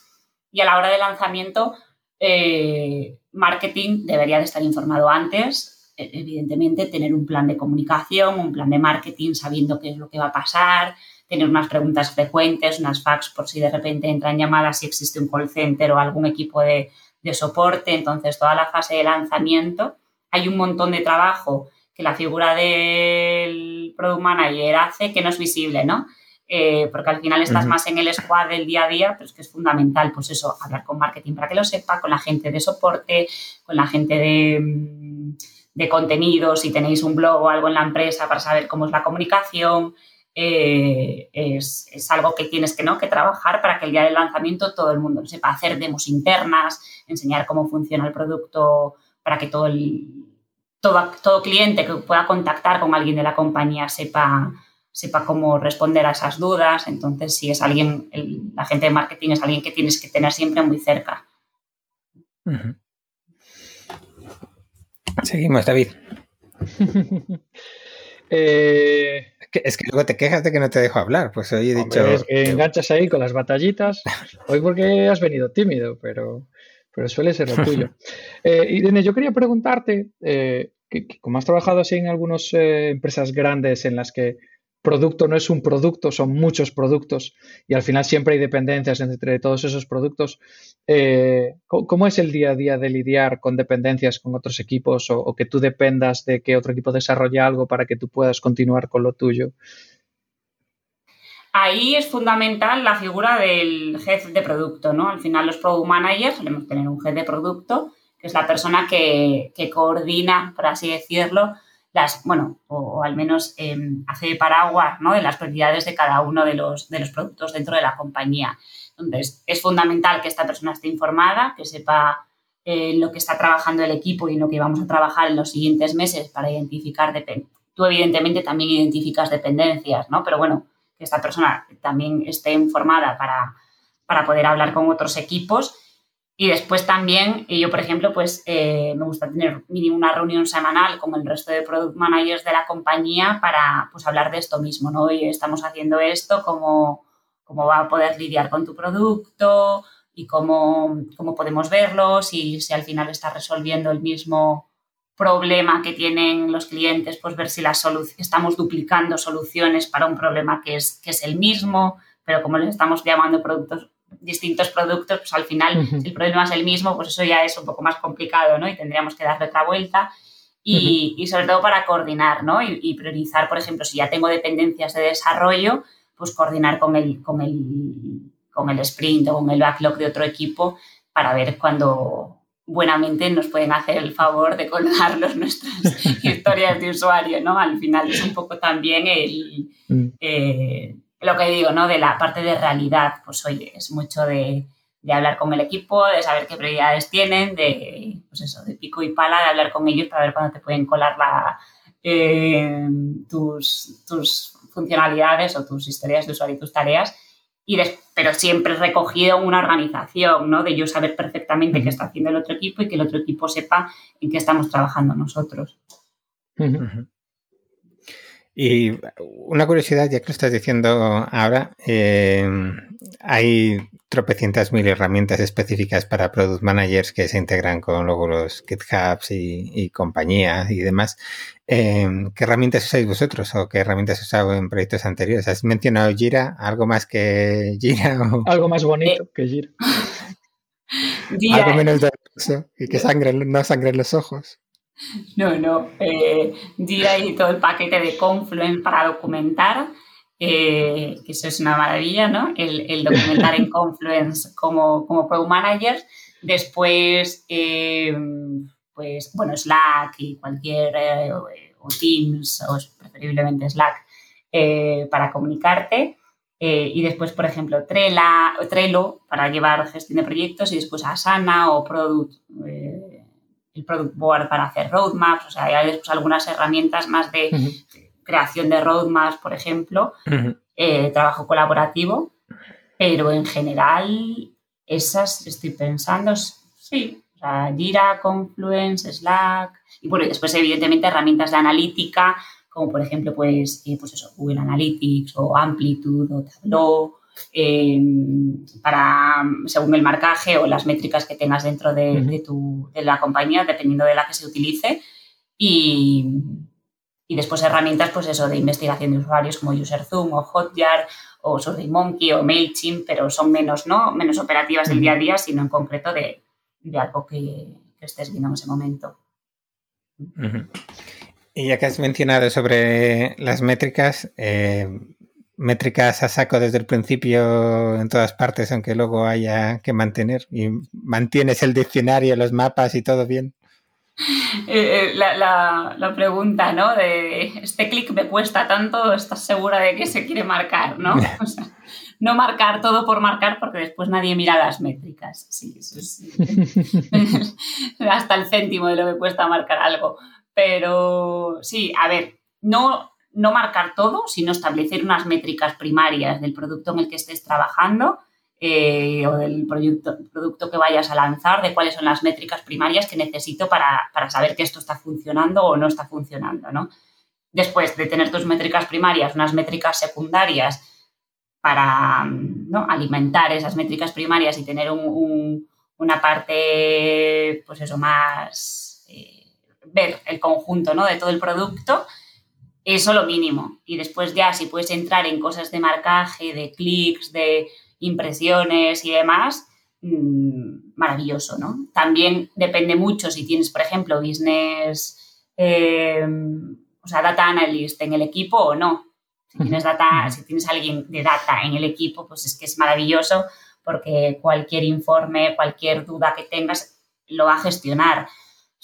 Y a la hora de lanzamiento, eh, marketing debería de estar informado antes, e, evidentemente, tener un plan de comunicación, un plan de marketing, sabiendo qué es lo que va a pasar, tener unas preguntas frecuentes, unas fax por si de repente entran llamadas, si existe un call center o algún equipo de, de soporte. Entonces, toda la fase de lanzamiento, hay un montón de trabajo que la figura del product manager hace que no es visible, ¿no? Eh, porque al final estás más en el squad del día a día, pero es que es fundamental, pues eso, hablar con marketing para que lo sepa, con la gente de soporte, con la gente de, mm, de contenido, si tenéis un blog o algo en la empresa para saber cómo es la comunicación. Eh, es, es, algo que tienes que, ¿no? que trabajar para que el día del lanzamiento todo el mundo sepa hacer demos internas, enseñar cómo funciona el producto para que todo, el, todo, todo cliente que pueda contactar con alguien de la compañía sepa, sepa cómo responder a esas dudas. Entonces, si es alguien, el, la gente de marketing es alguien que tienes que tener siempre muy cerca. Seguimos, David. eh, es, que, luego te quejas de que no te dejo hablar. Pues hoy he dicho. Es que enganchas ahí con las batallitas. Hoy porque has venido tímido, pero, pero suele ser lo tuyo. Eh, Irene, yo quería preguntarte, eh, que, que, como has trabajado así en algunas eh, empresas grandes en las que producto no es un producto, son muchos productos y al final siempre hay dependencias entre todos esos productos. Eh, ¿Cómo es el día a día de lidiar con dependencias con otros equipos o, que tú dependas de que otro equipo desarrolle algo para que tú puedas continuar con lo tuyo? Ahí es fundamental la figura del jefe de producto, ¿no? Al final los product managers solemos tener un jefe de producto, que es la persona que, que coordina, por así decirlo, las, bueno, o, o al menos eh, hace paraguas ¿no? de las prioridades de cada uno de los, de los productos dentro de la compañía. Entonces, es fundamental que esta persona esté informada, que sepa eh, lo que está trabajando el equipo y en lo que vamos a trabajar en los siguientes meses para identificar dependencias. Tú, evidentemente, también identificas dependencias, ¿no? Pero bueno, que esta persona también esté informada para, para poder hablar con otros equipos y después también, yo por ejemplo, pues eh, me gusta tener mínimo una reunión semanal con el resto de product managers de la compañía para pues hablar de esto mismo, ¿no? Y estamos haciendo esto, cómo, cómo va a poder lidiar con tu producto y cómo, cómo podemos verlo, si, si al final está resolviendo el mismo problema que tienen los clientes, pues ver si las estamos duplicando soluciones para un problema que es, que es el mismo, pero como les estamos llamando productos distintos productos, pues al final, uh -huh. si el problema es el mismo, pues eso ya es un poco más complicado, ¿no? Y tendríamos que darle otra vuelta. Y, uh -huh. y sobre todo para coordinar, ¿no? Y, y, priorizar, por ejemplo, si ya tengo dependencias de desarrollo, pues coordinar con el, con el, con el sprint o con el backlog de otro equipo para ver cuándo buenamente nos pueden hacer el favor de colgarlos nuestras historias de usuario, ¿no? Al final es un poco también el... Mm. Eh, lo que digo, ¿no? De la parte de realidad, pues oye, es mucho de, de, hablar con el equipo, de saber qué prioridades tienen, de, pues eso, de pico y pala, de hablar con ellos para ver cuándo te pueden colar la, eh, tus, tus, funcionalidades o tus historias de usuario y tus tareas. Y de, pero siempre recogido en una organización, ¿no? De yo saber perfectamente qué está haciendo el otro equipo y que el otro equipo sepa en qué estamos trabajando nosotros. Uh -huh. Y una curiosidad, ya que lo estás diciendo ahora, eh, hay tropecientas mil herramientas específicas para product managers que se integran con luego los GitHubs y, y compañía y demás. Eh, ¿Qué herramientas usáis vosotros o qué herramientas has usado en proyectos anteriores? ¿Has mencionado Jira? ¿Algo más que Jira? O... Algo más bonito eh. que Jira. Jira. Algo menos de eso y que sangre, no sangre en los ojos. No, no. Eh, y todo el paquete de Confluence para documentar, eh, que eso es una maravilla, ¿no? El, el documentar en Confluence como, como Product Manager. Después, eh, pues, bueno, Slack y cualquier, eh, o Teams, o preferiblemente Slack, para comunicarte. y después, por ejemplo, Trela, Trello para llevar gestión de proyectos y después Asana o Product el product board para hacer roadmaps, o sea, hay después algunas herramientas más de uh -huh. creación de roadmaps, por ejemplo, uh -huh. eh, trabajo colaborativo, pero en general esas estoy pensando, sí, o sea, Jira, Confluence, Slack, y bueno, después evidentemente herramientas de analítica, como por ejemplo, pues, eh, pues eso, Google Analytics o Amplitude o Tableau, eh, para, según el marcaje o las métricas que tengas dentro de, uh -huh. de, tu, de la compañía, dependiendo de la que se utilice. y, y después herramientas, pues eso, de investigación de usuarios como UserZoom o Hotjar o SurveyMonkey o MailChimp, pero son menos, ¿no? Menos operativas del día a día, sino en concreto de, algo que, estés viendo en ese momento. Y ya que has mencionado sobre las métricas, eh, métricas a saco desde el principio en todas partes, aunque luego haya que mantener, y mantienes el diccionario, los mapas y todo bien. Eh, eh, la, pregunta, ¿no? De este clic me cuesta tanto, ¿estás segura de que se quiere marcar, no? no marcar todo por marcar porque después nadie mira las métricas. Sí, Hasta el céntimo de lo que cuesta marcar algo. Pero sí, a ver, no, no marcar todo, sino establecer unas métricas primarias del producto en el que estés trabajando eh, o del producto, producto que vayas a lanzar, de cuáles son las métricas primarias que necesito para, saber que esto está funcionando o no está funcionando, ¿no? Después de tener tus métricas primarias, unas métricas secundarias para ¿no? alimentar esas métricas primarias y tener una parte, pues eso, más, eh, ver el conjunto ¿no? de todo el producto, eso lo mínimo. Y después ya si puedes entrar en cosas de marcaje, de clics, de impresiones y demás, mm, maravilloso, ¿no? También depende mucho si tienes, por ejemplo, business, eh, o sea, data analyst en el equipo o no. Si tienes, data, si tienes alguien de data en el equipo, pues es que es maravilloso porque cualquier informe, cualquier duda que tengas, lo va a gestionar.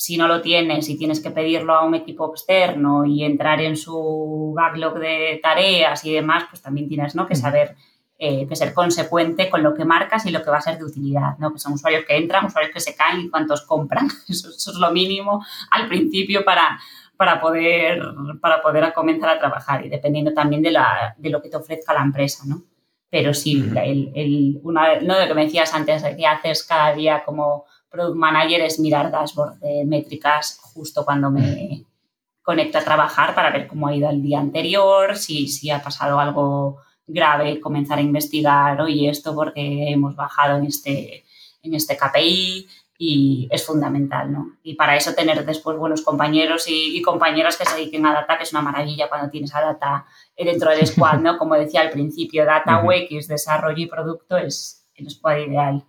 Si no lo tienes y tienes que pedirlo a un equipo externo y entrar en su backlog de tareas y demás, pues también tienes ¿no? que saber eh, que ser consecuente con lo que marcas y lo que va a ser de utilidad, ¿no? Que son usuarios que entran, usuarios que se caen y cuántos compran. Eso, es lo mínimo al principio para, para, poder, para poder comenzar a trabajar y dependiendo también de, la, de lo que te ofrezca la empresa, ¿no? Pero sí, el, el, una, no lo que me decías antes, de que haces cada día como product manager es mirar dashboard de métricas justo cuando me conecto a trabajar para ver cómo ha ido el día anterior, si, si ha pasado algo grave comenzar a investigar, oye, esto porque hemos bajado en este, en este KPI y es fundamental, ¿no? Y para eso tener después buenos compañeros y, compañeras que se dediquen a data, que es una maravilla cuando tienes a data dentro del squad, ¿no? Como decía al principio, data UX, desarrollo y producto es el squad ideal.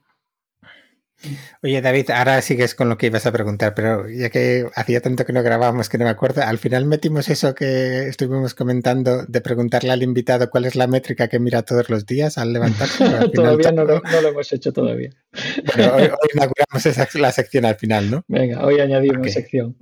Oye, David, ahora sigues con lo que ibas a preguntar, pero ya que hacía tanto que no grabábamos que no me acuerdo, al final metimos eso que estuvimos comentando de preguntarle al invitado cuál es la métrica que mira todos los días al levantarse. todavía no lo, hemos hecho todavía. Bueno, hoy, inauguramos esa, la sección al final, ¿no? Venga, hoy añadimos sección.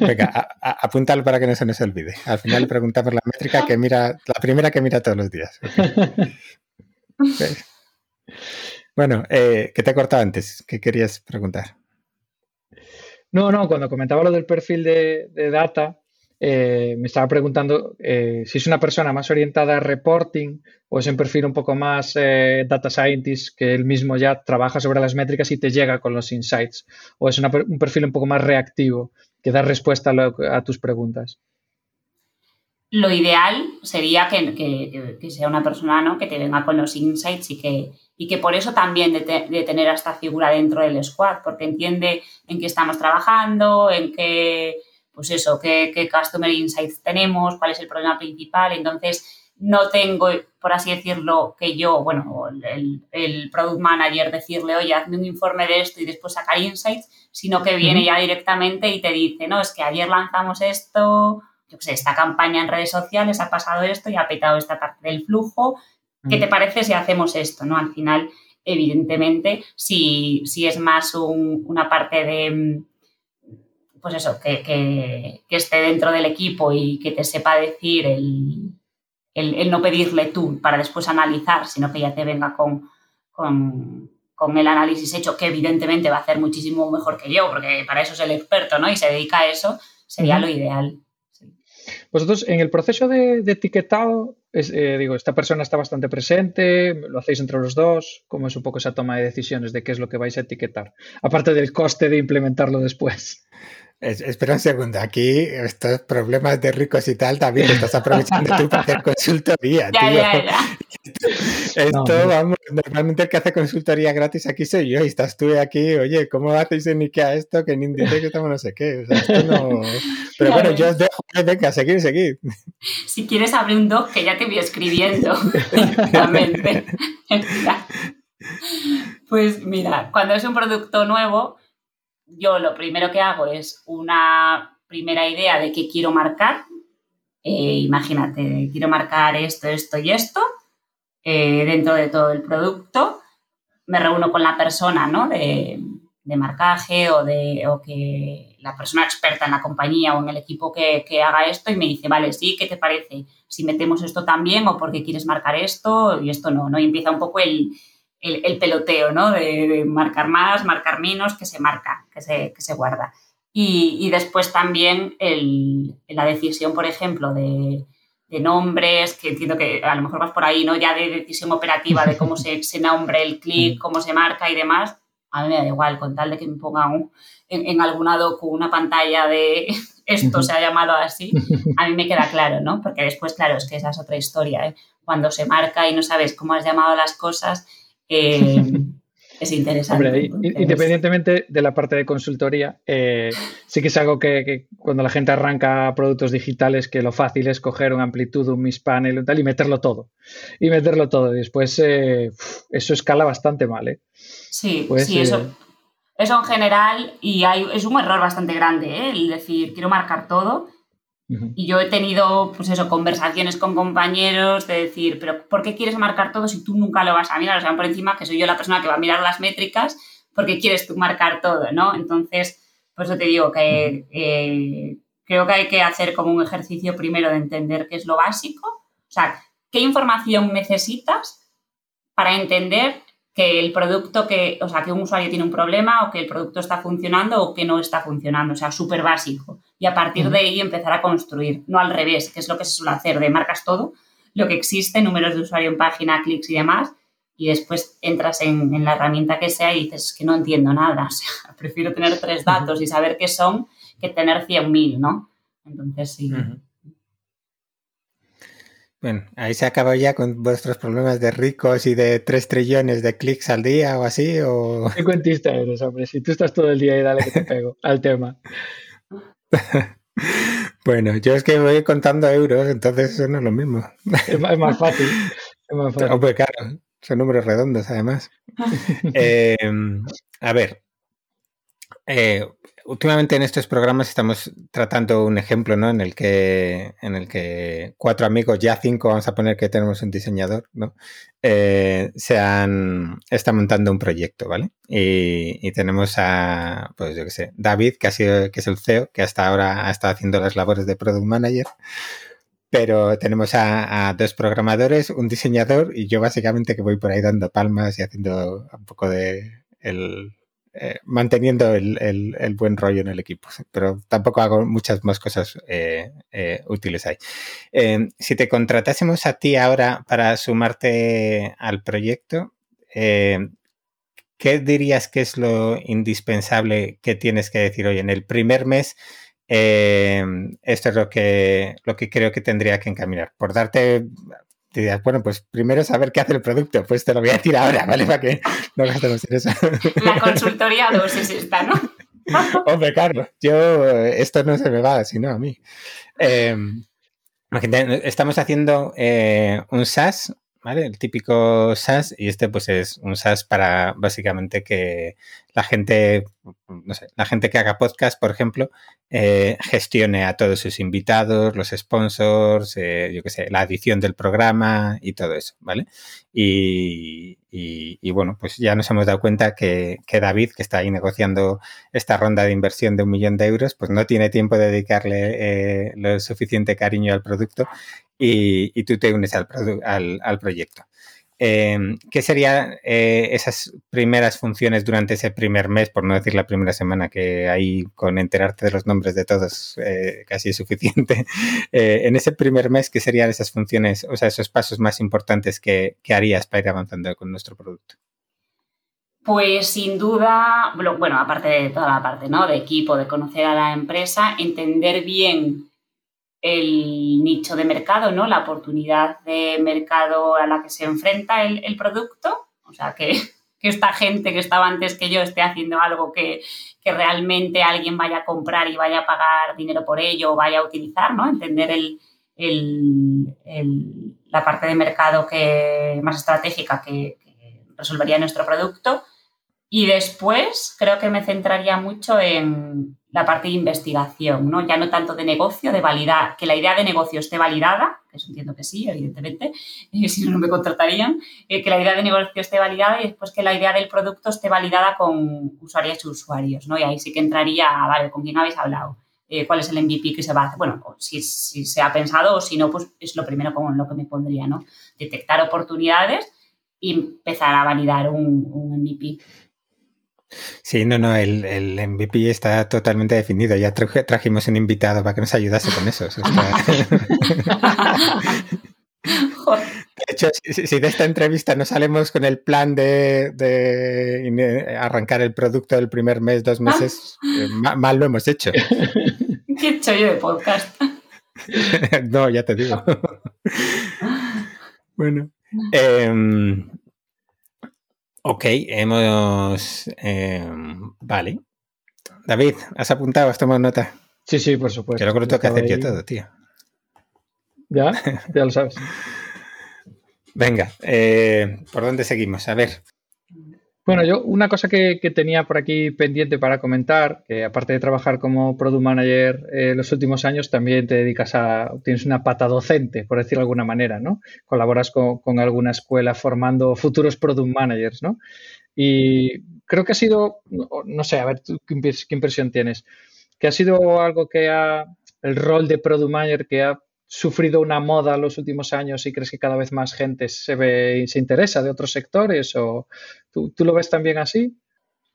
Venga, apúntalo para que no se nos olvide. Al final preguntamos la métrica que mira, la primera que mira todos los días. Bueno, eh, ¿qué te he cortado antes? ¿Qué querías preguntar? No, no, cuando comentaba lo del perfil de, data, eh, me estaba preguntando eh, si es una persona más orientada a reporting o es un perfil un poco más data scientist que él mismo ya trabaja sobre las métricas y te llega con los insights o es un perfil un poco más reactivo que da respuesta a, tus preguntas. Lo ideal sería que, que, sea una persona ¿no? que te venga con los insights y que, y que por eso también de, tener a esta figura dentro del squad, porque entiende en qué estamos trabajando, en qué, pues eso, qué, qué Customer Insights tenemos, cuál es el problema principal. Entonces, no tengo, por así decirlo, que yo, bueno, el, el, product manager decirle, oye, hazme un informe de esto y después sacar insights, sino que viene ya directamente y te dice, no, es que ayer lanzamos esto, yo qué sé, esta campaña en redes sociales, ha pasado esto y ha petado esta parte del flujo ¿Qué te parece si hacemos esto? ¿no? Al final, evidentemente, si, es más una parte de, pues eso, que, esté dentro del equipo y que te sepa decir el, no pedirle tú para después analizar, sino que ya te venga con, con, el análisis hecho, que evidentemente va a hacer muchísimo mejor que yo, porque para eso es el experto, ¿no? Y se dedica a eso, sería lo ideal. Vosotros, en el proceso de, etiquetado, eh, digo, esta persona está bastante presente, lo hacéis entre los dos, ¿cómo es un poco esa toma de decisiones de qué es lo que vais a etiquetar? Aparte del coste de implementarlo después. Espera un segundo, aquí estos problemas de ricos y tal también estás aprovechando tú para hacer consultoría, tío. Ya, ya. Esto, vamos, normalmente el que hace consultoría gratis aquí soy yo y estás tú aquí, oye, ¿cómo hacéis en IKEA esto? Que en Inditex estamos no sé qué. O sea, esto no... Pero bueno, yo os dejo, venga, seguir, seguir. Si quieres abrir un doc que ya te voy escribiendo. pues mira, cuando es un producto nuevo, yo lo primero que hago es una primera idea de qué quiero marcar. Eh, imagínate, quiero marcar esto, esto y esto eh, dentro de todo el producto. Me reúno con la persona ¿no? de, marcaje o, de, o que la persona experta en la compañía o en el equipo que, haga esto y me dice, vale, sí, ¿qué te parece? Si metemos esto también o porque quieres marcar esto y esto no, ¿no? Y empieza un poco el, el, peloteo, ¿no? De, marcar más, marcar menos, que se marca, que se, que se guarda. Y, después también la decisión, por ejemplo, de, nombres, que entiendo que a lo mejor vas por ahí, ¿no? Ya de decisión operativa de cómo se, se nombre el clic, cómo se marca y demás. A mí me da igual, con tal de que me pongan en, en alguna docu una pantalla de esto se ha llamado así, a mí me queda claro, ¿no? Porque después, claro, es que esa es otra historia, ¿eh? Cuando se marca y no sabes cómo has llamado las cosas, eh, es interesante. independientemente de la parte de consultoría, eh, sí que es algo que, cuando la gente arranca productos digitales, que lo fácil es coger un amplitud, un mispanel y tal y meterlo todo. Y meterlo todo. Y después eh, eso escala bastante mal. ¿eh? Sí, pues, sí, eso. Eso en general, y hay, es un error bastante grande, el decir, quiero marcar todo, y yo he tenido, pues eso, conversaciones con compañeros de decir, pero ¿por qué quieres marcar todo si tú nunca lo vas a mirar? O sea, por encima que soy yo la persona que va a mirar las métricas, ¿por qué quieres tú marcar todo, no? Entonces, por eso te digo que eh, creo que hay que hacer como un ejercicio primero de entender qué es lo básico, o sea, qué información necesitas para entender que el producto que, o sea, que un usuario tiene un problema o que el producto está funcionando o que no está funcionando, o sea, súper básico. Y a partir de ahí empezar a construir, no al revés, que es lo que se suele hacer, de marcas todo, lo que existe, números de usuario en página, clics y demás, y después entras en, la herramienta que sea y dices, que no entiendo nada, o sea, prefiero tener tres datos y saber qué son que tener 100.000, ¿no? Entonces, sí. Bueno, ahí se acabó ya con vuestros problemas de ricos y de 3 trillones de clics al día o así, o... ¿Qué cuentista eres, hombre? Si tú estás todo el día y dale que te pego al tema. bueno, yo es que voy contando euros, entonces eso no es lo mismo. Es más, fácil. Es más fácil. Hombre, claro, son números redondos además. Eh, a ver, eh, últimamente en estos programas estamos tratando un ejemplo, ¿no? En el que, en el que cuatro amigos, ya cinco, vamos a poner que tenemos un diseñador, ¿no? Eh, se han, está montando un proyecto, ¿vale? Y, tenemos a, pues yo qué sé, David, que ha sido, que es el CEO, que hasta ahora ha estado haciendo las labores de Product Manager. Pero tenemos a, a dos programadores, un diseñador y yo básicamente que voy por ahí dando palmas y haciendo un poco de el, eh, manteniendo el, buen rollo en el equipo. Pero tampoco hago muchas más cosas eh, eh, útiles ahí. si te contratásemos a ti ahora para sumarte al proyecto, ¿qué dirías que es lo indispensable que tienes que decir hoy en el primer mes? esto es lo que, lo que creo que tendría que encaminar. Por darte bueno, pues primero saber qué hace el producto, pues te lo voy a decir ahora, ¿vale? Para que no gastemos en eso. La consultoría 2 es esta, ¿no? Hombre, Carlos, yo, esto no se me va, sino a mí. Em, estamos haciendo eh, un SaaS, ¿vale? El típico SaaS, y este pues es un SaaS para básicamente que la gente, no sé, la gente que haga podcast, por ejemplo, eh, gestione a todos sus invitados, los sponsors, eh, yo qué sé, la edición del programa y todo eso, ¿vale? Y, bueno, pues ya nos hemos dado cuenta que, David, que está ahí negociando esta ronda de inversión de un millón de euros, pues no tiene tiempo de dedicarle eh, lo suficiente cariño al producto y, tú te unes al, al proyecto. Em, ¿Qué serían eh, esas primeras funciones durante ese primer mes, por no decir la primera semana, que ahí con enterarte de los nombres de todos eh, casi es suficiente? Eh, en ese primer mes, ¿qué serían esas funciones, o sea, esos pasos más importantes que, harías para ir avanzando con nuestro producto? Pues sin duda, bueno, aparte de toda la parte ¿no? de equipo, de conocer a la empresa, entender bien el nicho de mercado, ¿no? La oportunidad de mercado a la que se enfrenta el, producto. O sea, que, esta gente que estaba antes que yo esté haciendo algo que, realmente alguien vaya a comprar y vaya a pagar dinero por ello o vaya a utilizar, ¿no? Entender la parte de mercado que, más estratégica que, que resolvería nuestro producto. Y después creo que me centraría mucho en la parte de investigación, ¿no? Ya no tanto de negocio, de validar, que la idea de negocio esté validada, que eso entiendo que sí, evidentemente, y si no, no me contratarían, eh, que la idea de negocio esté validada y después que la idea del producto esté validada con usuarios y usuarios, ¿no? Y ahí sí que entraría, vale, ¿con quién habéis hablado? Eh, ¿Cuál es el MVP que se va a hacer? Bueno, si, si se ha pensado o si no, pues es lo primero con lo que me pondría, ¿no? Detectar oportunidades y empezar a validar un, un MVP. Sí, no, no, el, el, MVP está totalmente definido. Ya trajimos un invitado para que nos ayudase con eso. De hecho, si, de esta entrevista no salimos con el plan de, arrancar el producto del primer mes, dos meses, eh, mal, lo hemos hecho. ¿Qué he hecho yo de podcast? no, ya te digo. bueno. Em, Ok, hemos... Em, vale. David, ¿has apuntado? ¿Has tomado nota? Sí, sí, por supuesto. Creo que lo tengo que hacer yo todo, tío. ¿Ya? Ya lo sabes. Venga, eh, ¿por dónde seguimos? A ver. Bueno, yo una cosa que, tenía por aquí pendiente para comentar, que aparte de trabajar como product manager eh, los últimos años, también te dedicas a, tienes una pata docente, por decirlo de alguna manera, ¿no? Colaboras con, alguna escuela formando futuros product managers, ¿no? Y creo que ha sido, no, sé, a ver, ¿qué, ¿qué impresión tienes? Que ha sido algo que ha, el rol de product manager que ha sufrido una moda en los últimos años y crees que cada vez más gente se ve y se interesa de otros sectores? ¿O tú, lo ves también así?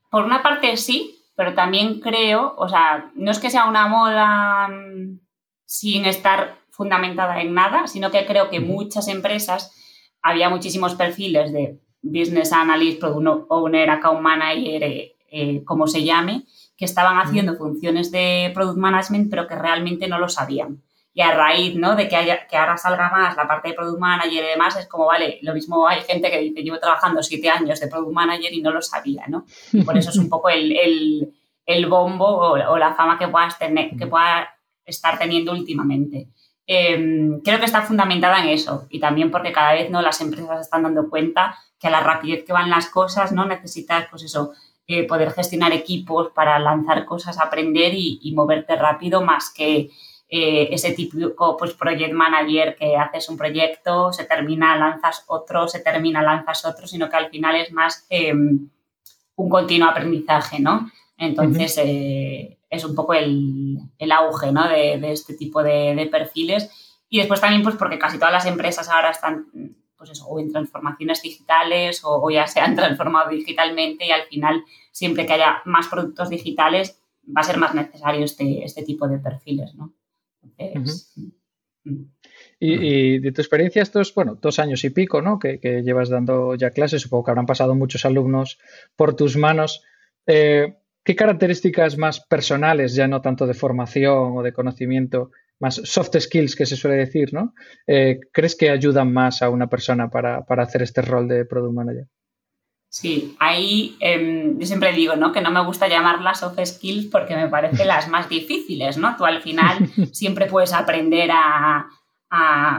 Por una parte sí, pero también creo, o sea, no es que sea una moda mm, sin estar fundamentada en nada, sino que creo que muchas empresas había muchísimos perfiles de business analyst, product owner, account manager, eh, eh, como se llame, que estaban haciendo funciones de product management, pero que realmente no lo sabían y a raíz ¿no? de que, haya, que ahora salga más la parte de Product Manager y demás, es como, vale, lo mismo hay gente que dice, llevo trabajando siete años de Product Manager y no lo sabía, ¿no? por eso es un poco el, el, el bombo o, la fama que puedas tener, que pueda estar teniendo últimamente. Em, creo que está fundamentada en eso y también porque cada vez no las empresas están dando cuenta que a la rapidez que van las cosas no necesitas pues eso eh, poder gestionar equipos para lanzar cosas aprender y, y moverte rápido más que eh, ese típico pues, project manager que haces un proyecto, se termina, lanzas otro, se termina, lanzas otro, sino que al final es más em, un continuo aprendizaje, ¿no? Entonces, eh, es un poco el, auge, ¿no? De, este tipo de, perfiles. Y después también, pues porque casi todas las empresas ahora están, pues eso, o en transformaciones digitales o, o ya se han transformado digitalmente y al final, siempre que haya más productos digitales, va a ser más necesario este, este tipo de perfiles, ¿no? Y, de tu experiencia, estos, bueno, dos años y pico, ¿no? Que, llevas dando ya clases, supongo que habrán pasado muchos alumnos por tus manos. Eh, ¿Qué características más personales, ya no tanto de formación o de conocimiento, más soft skills que se suele decir, ¿no? Eh, ¿Crees que ayudan más a una persona para, para hacer este rol de product manager? Sí, ahí em, yo siempre digo, ¿no? Que no me gusta llamarlas soft skills porque me parecen las más difíciles, ¿no? Tú al final siempre puedes aprender a,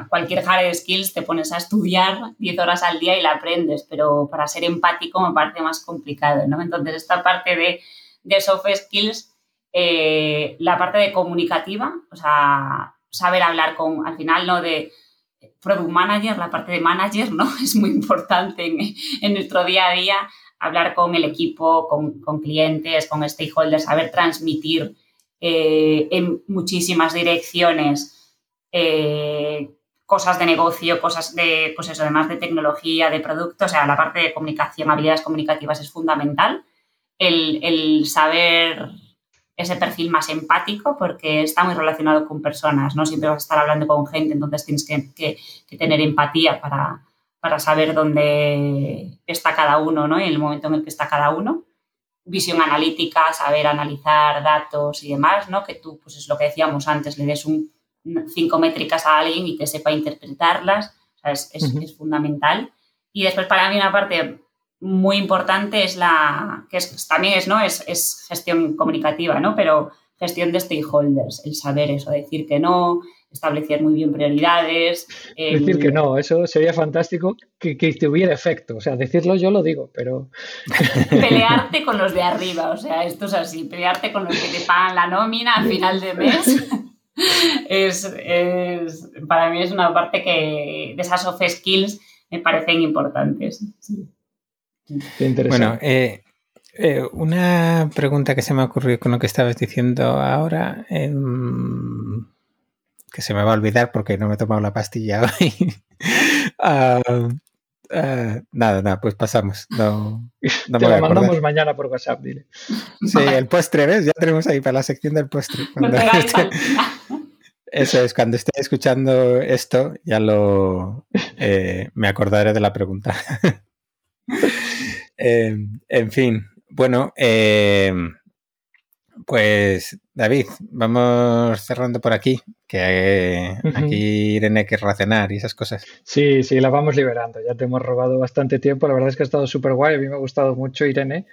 cualquier hard skills, te pones a estudiar 10 horas al día y la aprendes, pero para ser empático me parece más complicado, ¿no? Entonces, esta parte de, de soft skills, eh, la parte de comunicativa, o sea, saber hablar con, al final, ¿no? De product manager, la parte de manager, ¿no? Es muy importante en, nuestro día a día hablar con el equipo, con, clientes, con stakeholders, saber transmitir eh, en muchísimas direcciones eh, cosas de negocio, cosas de, pues eso, además de tecnología, de producto, o sea, la parte de comunicación, habilidades comunicativas es fundamental. El, el saber ese perfil más empático porque está muy relacionado con personas, ¿no? Siempre vas a estar hablando con gente, entonces tienes que, tener empatía para, para saber dónde está cada uno, ¿no? Y en el momento en el que está cada uno. Visión analítica, saber analizar datos y demás, ¿no? Que tú, pues es lo que decíamos antes, le des un, cinco métricas a alguien y que sepa interpretarlas, es, es, fundamental. Y después para mí una parte muy importante es la, que es, también es, ¿no? Es, es, gestión comunicativa, ¿no? Pero gestión de stakeholders, el saber eso, decir que no, establecer muy bien prioridades. Decir que no, eso sería fantástico que, que tuviera efecto. O sea, decirlo yo lo digo, pero. Pelearte con los de arriba, o sea, esto es así, pelearte con los que te pagan la nómina al final de mes. es, es, para mí es una parte que de esas soft skills me parecen importantes. Qué interesante. Bueno, eh, eh, una pregunta que se me ha ocurrido con lo que estabas diciendo ahora, eh, que se me va a olvidar porque no me he tomado la pastilla hoy. Ah, nada, nada, pues pasamos. No, no Te lo mandamos mañana por WhatsApp, dile. Sí, el postre, ¿ves? Ya tenemos ahí para la sección del postre. eso es, cuando esté escuchando esto, ya lo eh, me acordaré de la pregunta. Eh, en fin, bueno, eh, pues David, vamos cerrando por aquí, que aquí Irene querrá cenar y esas cosas. Sí, sí, la vamos liberando. Ya te hemos robado bastante tiempo. La verdad es que ha estado súper guay. A mí me ha gustado mucho Irene.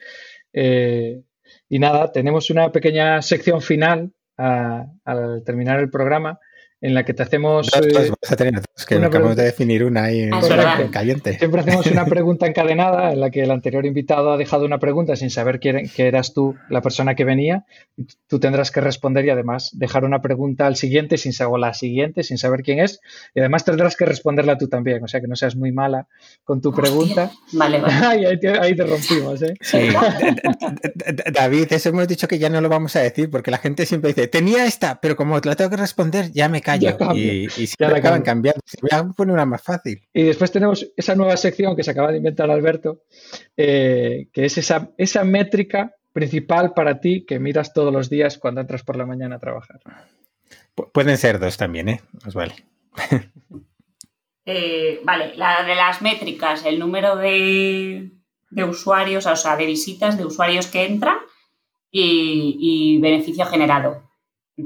Eh, y nada, tenemos una pequeña sección final al terminar el programa en la que te hacemos. Dos, eh, vas a tener dos, que acabamos de definir una ahí en, ah, caliente. Siempre hacemos una pregunta encadenada en la que el anterior invitado ha dejado una pregunta sin saber que eras tú la persona que venía. Y tú tendrás que responder y además dejar una pregunta al siguiente sin saber la siguiente, sin saber quién es. Y además tendrás que responderla tú también. O sea que no seas muy mala con tu pregunta. Vale, vale. ahí, te, ahí, te, rompimos, ¿eh? Sí. David, eso hemos dicho que ya no lo vamos a decir porque la gente siempre dice, tenía esta, pero como la tengo que responder, ya me y, y siempre acaban cambiando. Voy a poner una más fácil. Y después tenemos esa nueva sección que se acaba de inventar Alberto, eh, que es esa, esa métrica principal para ti que miras todos los días cuando entras por la mañana a trabajar. pueden ser dos también, ¿eh? Pues vale. Eh, vale, la de las métricas, el número de, usuarios, o sea, de visitas de usuarios que entran y beneficio generado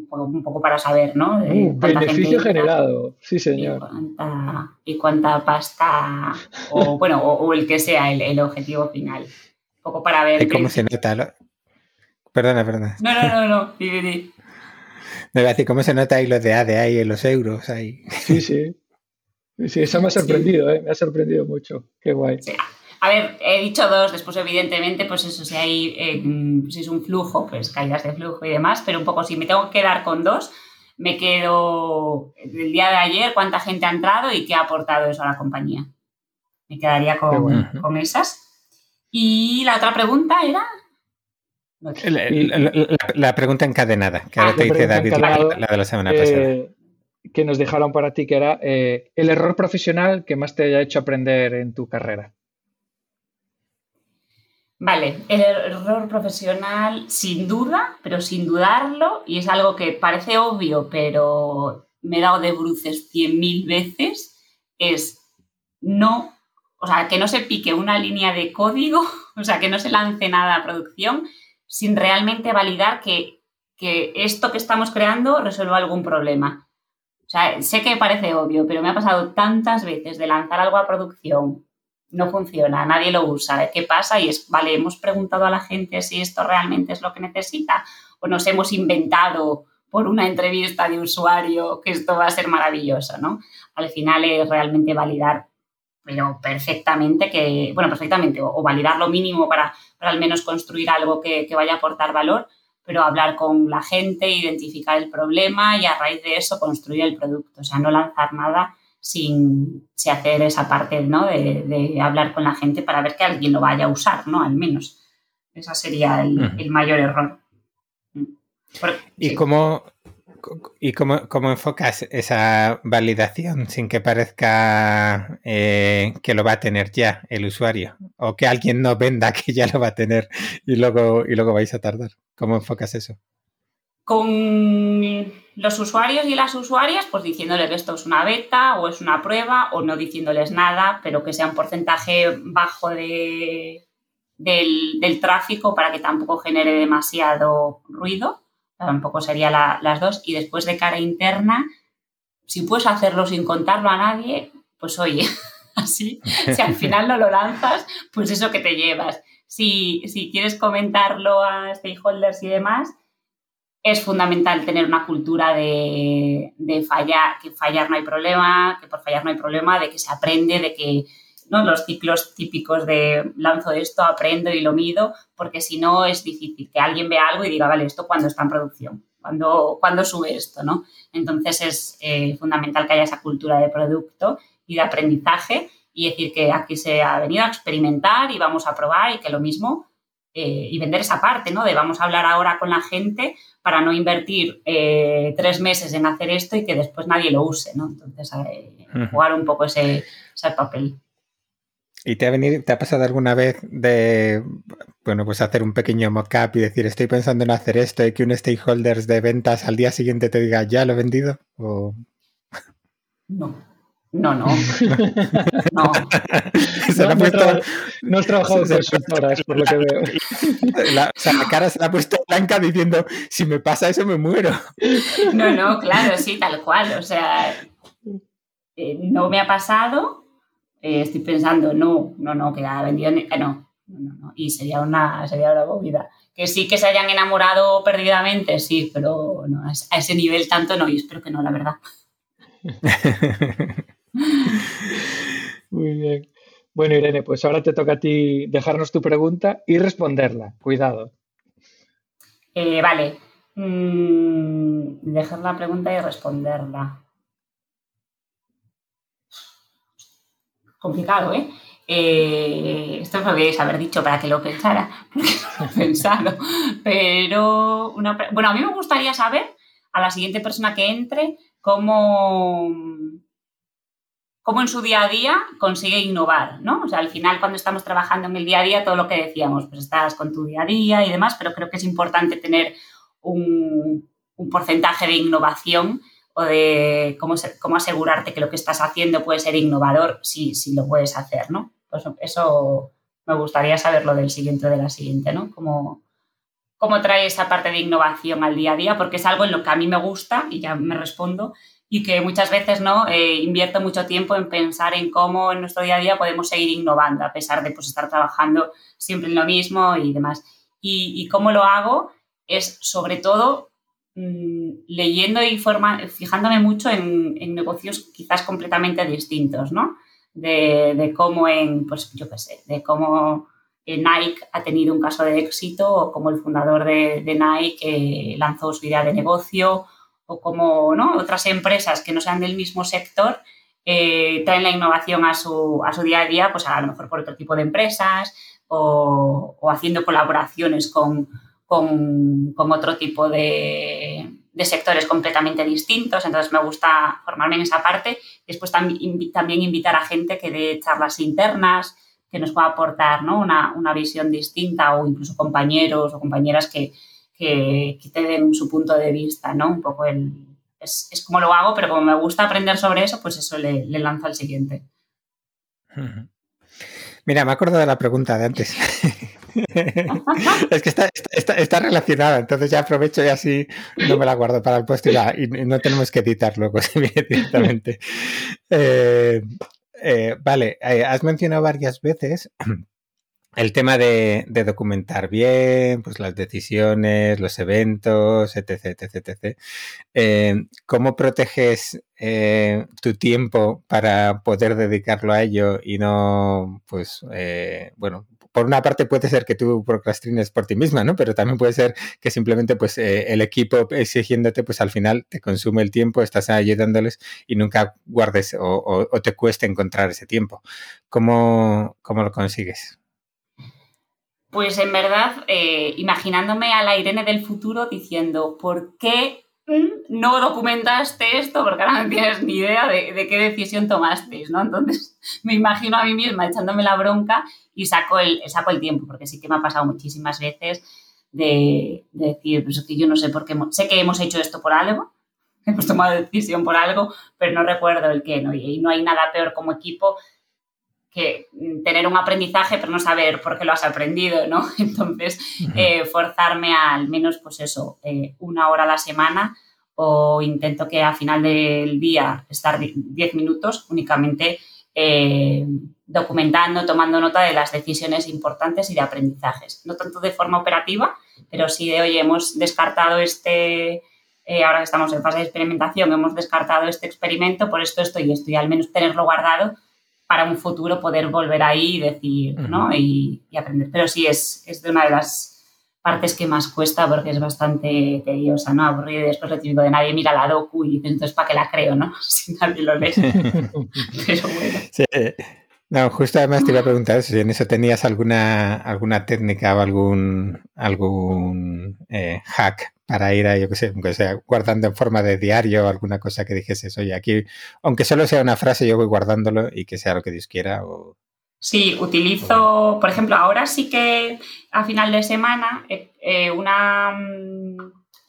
un poco para saber, ¿no? Uh, beneficio generado, sí señor. Y cuánta, pasta, o bueno, o, el que sea el, objetivo final. Un poco para ver. ¿Cómo se nota? Perdona, perdona. No, no, no, no. Me voy a decir, ¿cómo se nota ahí los de ADA y los euros ahí? Sí, sí. Sí, eso me ha sorprendido, ¿eh? Me ha sorprendido mucho. Qué guay. A ver, he dicho dos, después evidentemente, pues eso, si hay, eh, si es un flujo, pues caídas de flujo y demás, pero un poco si me tengo que quedar con dos, me quedo del día de ayer, cuánta gente ha entrado y qué ha aportado eso a la compañía. Me quedaría con, esas. Y la otra pregunta era... La, pregunta encadenada, que ahora ah, te dice David, la, de la semana pasada. Eh, que nos dejaron para ti, que era eh, el error profesional que más te haya hecho aprender en tu carrera. Vale, el error profesional sin duda, pero sin dudarlo, y es algo que parece obvio, pero me he dado de bruces cien mil veces, es no, o sea, que no se pique una línea de código, o sea, que no se lance nada a producción sin realmente validar que, que esto que estamos creando resuelva algún problema. O sea, sé que parece obvio, pero me ha pasado tantas veces de lanzar algo a producción no funciona, nadie lo usa. ¿Qué pasa? Y es, vale, hemos preguntado a la gente si esto realmente es lo que necesita o nos hemos inventado por una entrevista de usuario que esto va a ser maravilloso, ¿no? Al final es realmente validar, pero perfectamente que, bueno, perfectamente, o, validar lo mínimo para, al menos construir algo que, que vaya a aportar valor, pero hablar con la gente, identificar el problema y a raíz de eso construir el producto, o sea, no lanzar nada sin, hacer esa parte ¿no? de, hablar con la gente para ver que alguien lo vaya a usar, ¿no? Al menos. Ese sería el, mayor error. ¿Y, cómo, ¿Y cómo, enfocas esa validación sin que parezca eh, que lo va a tener ya el usuario? O que alguien no venda que ya lo va a tener y luego, y luego vais a tardar. ¿Cómo enfocas eso? Con los usuarios y las usuarias, pues diciéndoles que esto es una beta o es una prueba o no diciéndoles nada, pero que sea un porcentaje bajo de, del, tráfico para que tampoco genere demasiado ruido. Tampoco sería las dos. Y después de cara interna, si puedes hacerlo sin contarlo a nadie, pues oye, así, si al final no lo lanzas, pues eso que te llevas. Si, si quieres comentarlo a stakeholders y demás, es fundamental tener una cultura de, fallar, que fallar no hay problema, que por fallar no hay problema, de que se aprende, de que ¿no? los ciclos típicos de lanzo esto, aprendo y lo mido, porque si no es difícil que alguien vea algo y diga, vale, esto cuando está en producción, cuando, cuando sube esto, ¿no? Entonces es eh, fundamental que haya esa cultura de producto y de aprendizaje y decir que aquí se ha venido a experimentar y vamos a probar y que lo mismo eh, y vender esa parte, ¿no? De vamos a hablar ahora con la gente para no invertir eh, tres meses en hacer esto y que después nadie lo use, ¿no? Entonces, eh, jugar un poco ese, papel. ¿Y te ha, venido, te ha pasado alguna vez de, bueno, pues hacer un pequeño mock-up y decir, estoy pensando en hacer esto y que un stakeholder de ventas al día siguiente te diga, ya lo he vendido? O... No. No, no. No. no, has trabajado horas, por lo que veo. La, o sea, la cara se la ha puesto blanca diciendo, si me pasa eso me muero. No, no, claro, sí, tal cual. O sea, eh, no me ha pasado. Eh, estoy pensando, no, no, no, que ha vendido. Eh, no, no, no, Y sería una, sería una movida. Que sí que se hayan enamorado perdidamente, sí, pero no, a ese nivel tanto no, y espero que no, la verdad. Muy bien. Bueno, Irene, pues ahora te toca a ti dejarnos tu pregunta y responderla. Cuidado. Eh, vale. Mm, dejar la pregunta y responderla. Complicado, ¿eh? ¿eh? esto lo podríais haber dicho para que lo pensara, porque lo he pensado. Pero, una, bueno, a mí me gustaría saber a la siguiente persona que entre cómo, cómo en su día a día consigue innovar, ¿no? O sea, al final cuando estamos trabajando en el día a día, todo lo que decíamos, pues estás con tu día a día y demás, pero creo que es importante tener un, porcentaje de innovación o de cómo, cómo, asegurarte que lo que estás haciendo puede ser innovador si, si lo puedes hacer, ¿no? Pues eso me gustaría saberlo del siguiente o de la siguiente, ¿no? Cómo, cómo trae esa parte de innovación al día a día, porque es algo en lo que a mí me gusta y ya me respondo y que muchas veces no eh, invierto mucho tiempo en pensar en cómo en nuestro día a día podemos seguir innovando a pesar de pues, estar trabajando siempre en lo mismo y demás. Y, cómo lo hago es sobre todo mm, leyendo y fijándome mucho en, negocios quizás completamente distintos, ¿no? De, de cómo en, pues yo qué sé, de cómo Nike ha tenido un caso de éxito o como el fundador de, Nike lanzó su idea de negocio o como ¿no? otras empresas que no sean del mismo sector eh, traen la innovación a su, a su, día a día, pues a lo mejor por otro tipo de empresas o, haciendo colaboraciones con, con, otro tipo de, sectores completamente distintos. Entonces me gusta formarme en esa parte. Después también, también invitar a gente que dé charlas internas, que nos pueda aportar una, visión distinta o incluso compañeros o compañeras que, que, te den su punto de vista, ¿no? Un poco el... Es, como lo hago, pero como me gusta aprender sobre eso, pues eso le, lanzo al siguiente. Mira, me acuerdo de la pregunta de antes. es que está, está, relacionada, entonces ya aprovecho y así no me la guardo para el puesto y, no tenemos que editar luego directamente. Eh, eh, vale, eh, has mencionado varias veces el tema de, documentar bien, pues las decisiones, los eventos, etc, etc, etc. Eh, ¿Cómo proteges tu tiempo para poder dedicarlo a ello y no, pues, bueno, por una parte puede ser que tú procrastines por ti misma, ¿no? Pero también puede ser que simplemente pues eh, el equipo exigiéndote pues al final te consume el tiempo, estás ayudándoles y nunca guardes o, te cueste encontrar ese tiempo. ¿Cómo, cómo lo consigues? Pues en verdad, eh, imaginándome a la Irene del futuro diciendo, ¿por qué no documentaste esto porque ahora no tienes ni idea de, qué decisión tomasteis, ¿no? Entonces me imagino a mí misma echándome la bronca y saco el, saco el tiempo, porque sí que me ha pasado muchísimas veces de, decir, pues que yo no sé por qué, sé que hemos hecho esto por algo, hemos tomado decisión por algo, pero no recuerdo el qué, ¿no? Y no hay nada peor como equipo que tener un aprendizaje pero no saber por qué lo has aprendido, ¿no? Entonces, eh, forzarme a al menos, pues eso, eh, una hora a la semana o intento que a final del día estar 10 minutos únicamente eh, documentando, tomando nota de las decisiones importantes y de aprendizajes. No tanto de forma operativa, pero sí de, oye, hemos descartado este, ahora que estamos en fase de experimentación, hemos descartado este experimento por esto, esto y esto, y al menos tenerlo guardado para un futuro poder volver ahí y decir, ¿no? Y, aprender. Pero sí, es, es de una de las partes que más cuesta porque es bastante tediosa, ¿no? Aburrida y después lo típico de nadie mira la docu y entonces ¿para qué la creo, no? Si nadie lo lee. Pero bueno. Sí. No, justo además te iba a preguntar si en eso tenías alguna, alguna técnica o algún, algún eh, hack para ir a, yo qué sé, guardando en forma de diario alguna cosa que dijese, oye, aquí, aunque solo sea una frase, yo voy guardándolo y que sea lo que Dios quiera. O, sí, utilizo, por ejemplo, ahora sí que a final de semana, eh, eh, una, mm,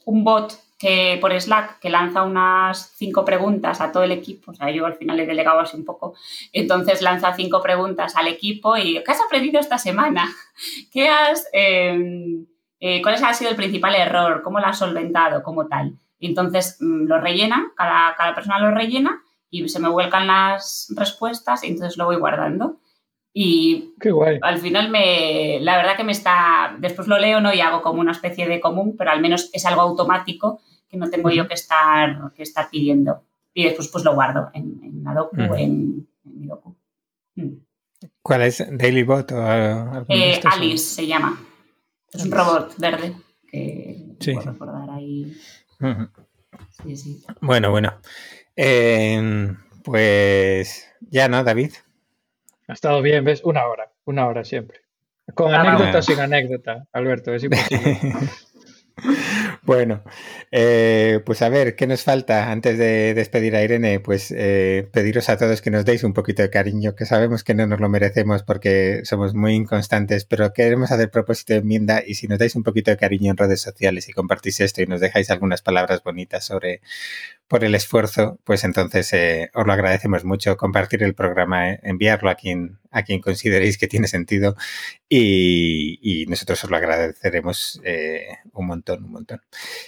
un bot que por Slack que lanza unas cinco preguntas a todo el equipo, o sea, yo al final he delegado así un poco, entonces lanza cinco preguntas al equipo y ¿qué has aprendido esta semana? ¿Qué has... Em, eh, cuál ha sido el principal error, cómo lo has solventado, como tal. Entonces mm, lo rellenan, cada, cada persona lo rellena y se me vuelcan las respuestas y entonces lo voy guardando. Y al final me, la verdad que me está, después lo leo ¿no? y hago como una especie de común, pero al menos es algo automático que no tengo yo que estar, que estar pidiendo. Y después pues lo guardo en, en la docu, en, mi docu. Mm. ¿Cuál es? ¿Dailybot o algo eh, Alice se llama. Es un robot verde que sí. puedo recordar ahí. Sí, sí. Bueno, bueno. Eh, pues ya, ¿no, David? Ha estado bien, ¿ves? Una hora, una hora siempre. Con ah, anécdota sin anécdota, Alberto, es imposible. Bueno, eh, pues a ver, ¿qué nos falta antes de despedir a Irene? Pues eh, pediros a todos que nos deis un poquito de cariño, que sabemos que no nos lo merecemos porque somos muy inconstantes, pero queremos hacer propósito de enmienda y si nos dais un poquito de cariño en redes sociales y compartís esto y nos dejáis algunas palabras bonitas sobre por el esfuerzo, pues entonces eh, os lo agradecemos mucho. Compartir el programa, eh, enviarlo a quien, a quien consideréis que tiene sentido y, nosotros os lo agradeceremos eh, un montón, un montón.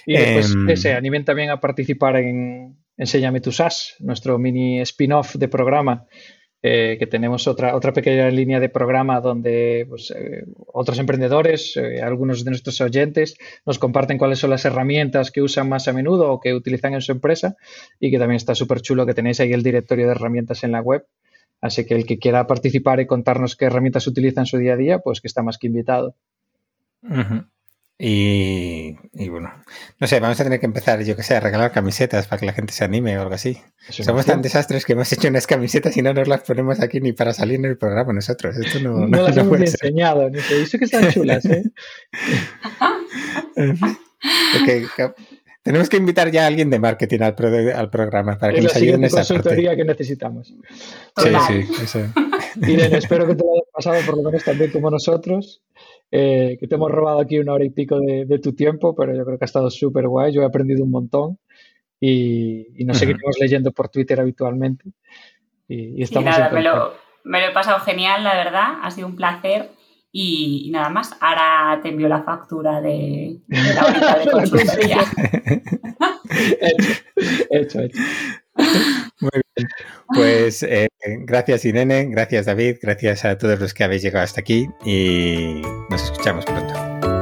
Y después em, ese, animen también a participar en Enséñame tu SAS, nuestro mini spin-off de programa eh, que tenemos otra, otra pequeña línea de programa donde pues, eh, otros emprendedores, eh, algunos de nuestros oyentes, nos comparten cuáles son las herramientas que usan más a menudo o que utilizan en su empresa y que también está súper chulo que tenéis ahí el directorio de herramientas en la web. Así que el que quiera participar y contarnos qué herramientas utiliza en su día a día, pues que está más que invitado. Y, bueno, no sé, vamos a tener que empezar, yo que sé, a regalar camisetas para que la gente se anime o algo así. Somos tan desastres que hemos hecho unas camisetas y no nos las ponemos aquí ni para salir en el programa nosotros. Esto no, no, las hemos enseñado, ni se dice que están chulas, ¿eh? tenemos que invitar ya a alguien de marketing al, al programa para que nos ayude en esa consultoría que necesitamos. Sí, sí, eso. Irene, espero que te lo hayas pasado por lo menos también como nosotros. Eh, que te hemos robado aquí una hora y pico de, tu tiempo, pero yo creo que ha estado súper guay, yo he aprendido un montón y, nos seguiremos leyendo por Twitter habitualmente. Y, estamos me, lo, he pasado genial, la verdad, ha sido un placer. Y, nada más, ahora te envío la factura de, la horita de consultoría. hecho, hecho. Muy bien. Pues eh, gracias Irene, gracias David, gracias a todos los que habéis llegado hasta aquí y nos escuchamos pronto.